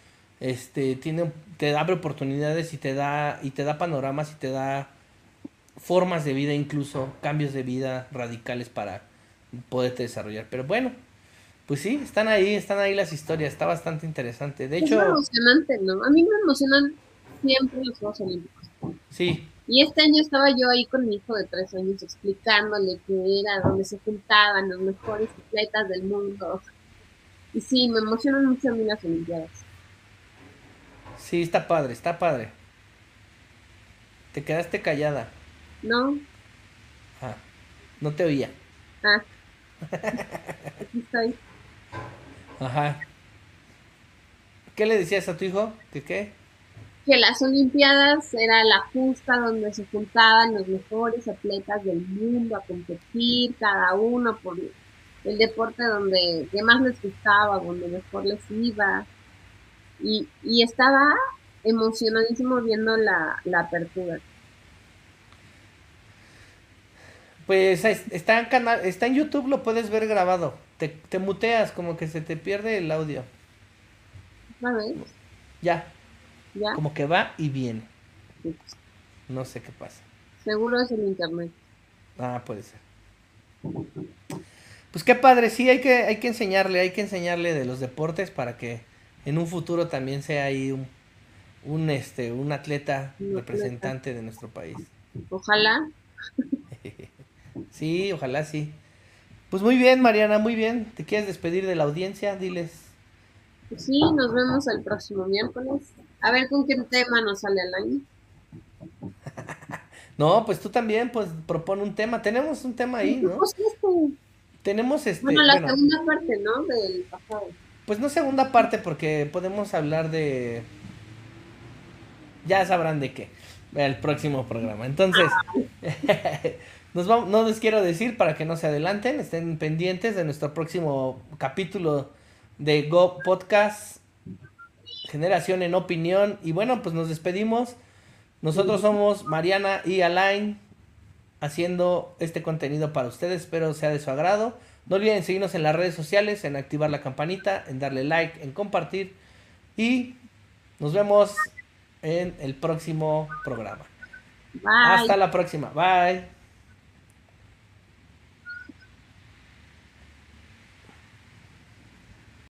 este, tiene, te abre oportunidades y te da, y te da panoramas y te da formas de vida, incluso cambios de vida radicales para poderte desarrollar. Pero bueno, pues sí, están ahí, están ahí las historias, está bastante interesante. De hecho, es emocionante, ¿no? A mí me emocionan siempre los Juegos Olímpicos. Sí. Y este año estaba yo ahí con mi hijo de tres años explicándole que era donde se juntaban los mejores atletas del mundo. Y sí, me emocionan mucho a mí las Olimpiadas. Sí, está padre, está padre. Te quedaste callada. No. Ah, no te oía. Ah. Aquí estoy. Ajá. ¿Qué le decías a tu hijo? ¿Que qué? Que las Olimpiadas era la justa donde se juntaban los mejores atletas del mundo a competir, cada uno por el deporte donde más les gustaba, donde mejor les iba. Y, y estaba emocionadísimo viendo la, la apertura. Pues está en, canal, está en YouTube, lo puedes ver grabado. Te, te muteas, como que se te pierde el audio. Ya. ¿Ya? Como que va y viene. No sé qué pasa. Seguro es el internet. Ah, puede ser. Pues qué padre, sí, hay que, hay que enseñarle, hay que enseñarle de los deportes para que en un futuro también sea ahí un, un este, un atleta representante de nuestro país. Ojalá. Sí, ojalá sí. Pues muy bien, Mariana, muy bien. ¿Te quieres despedir de la audiencia? Diles. Sí, nos vemos el próximo miércoles. A ver con qué tema nos sale al año. no, pues tú también, pues propone un tema. Tenemos un tema ahí, ¿no? Pues este. Tenemos este. Bueno, la segunda parte, ¿no? Del pasado. Pues no segunda parte, porque podemos hablar de. Ya sabrán de qué. El próximo programa. Entonces. Nos vamos, no les quiero decir para que no se adelanten, estén pendientes de nuestro próximo capítulo de Go Podcast, Generación en Opinión. Y bueno, pues nos despedimos. Nosotros somos Mariana y Alain haciendo este contenido para ustedes. Espero sea de su agrado. No olviden seguirnos en las redes sociales, en activar la campanita, en darle like, en compartir. Y nos vemos en el próximo programa. Hasta la próxima. Bye.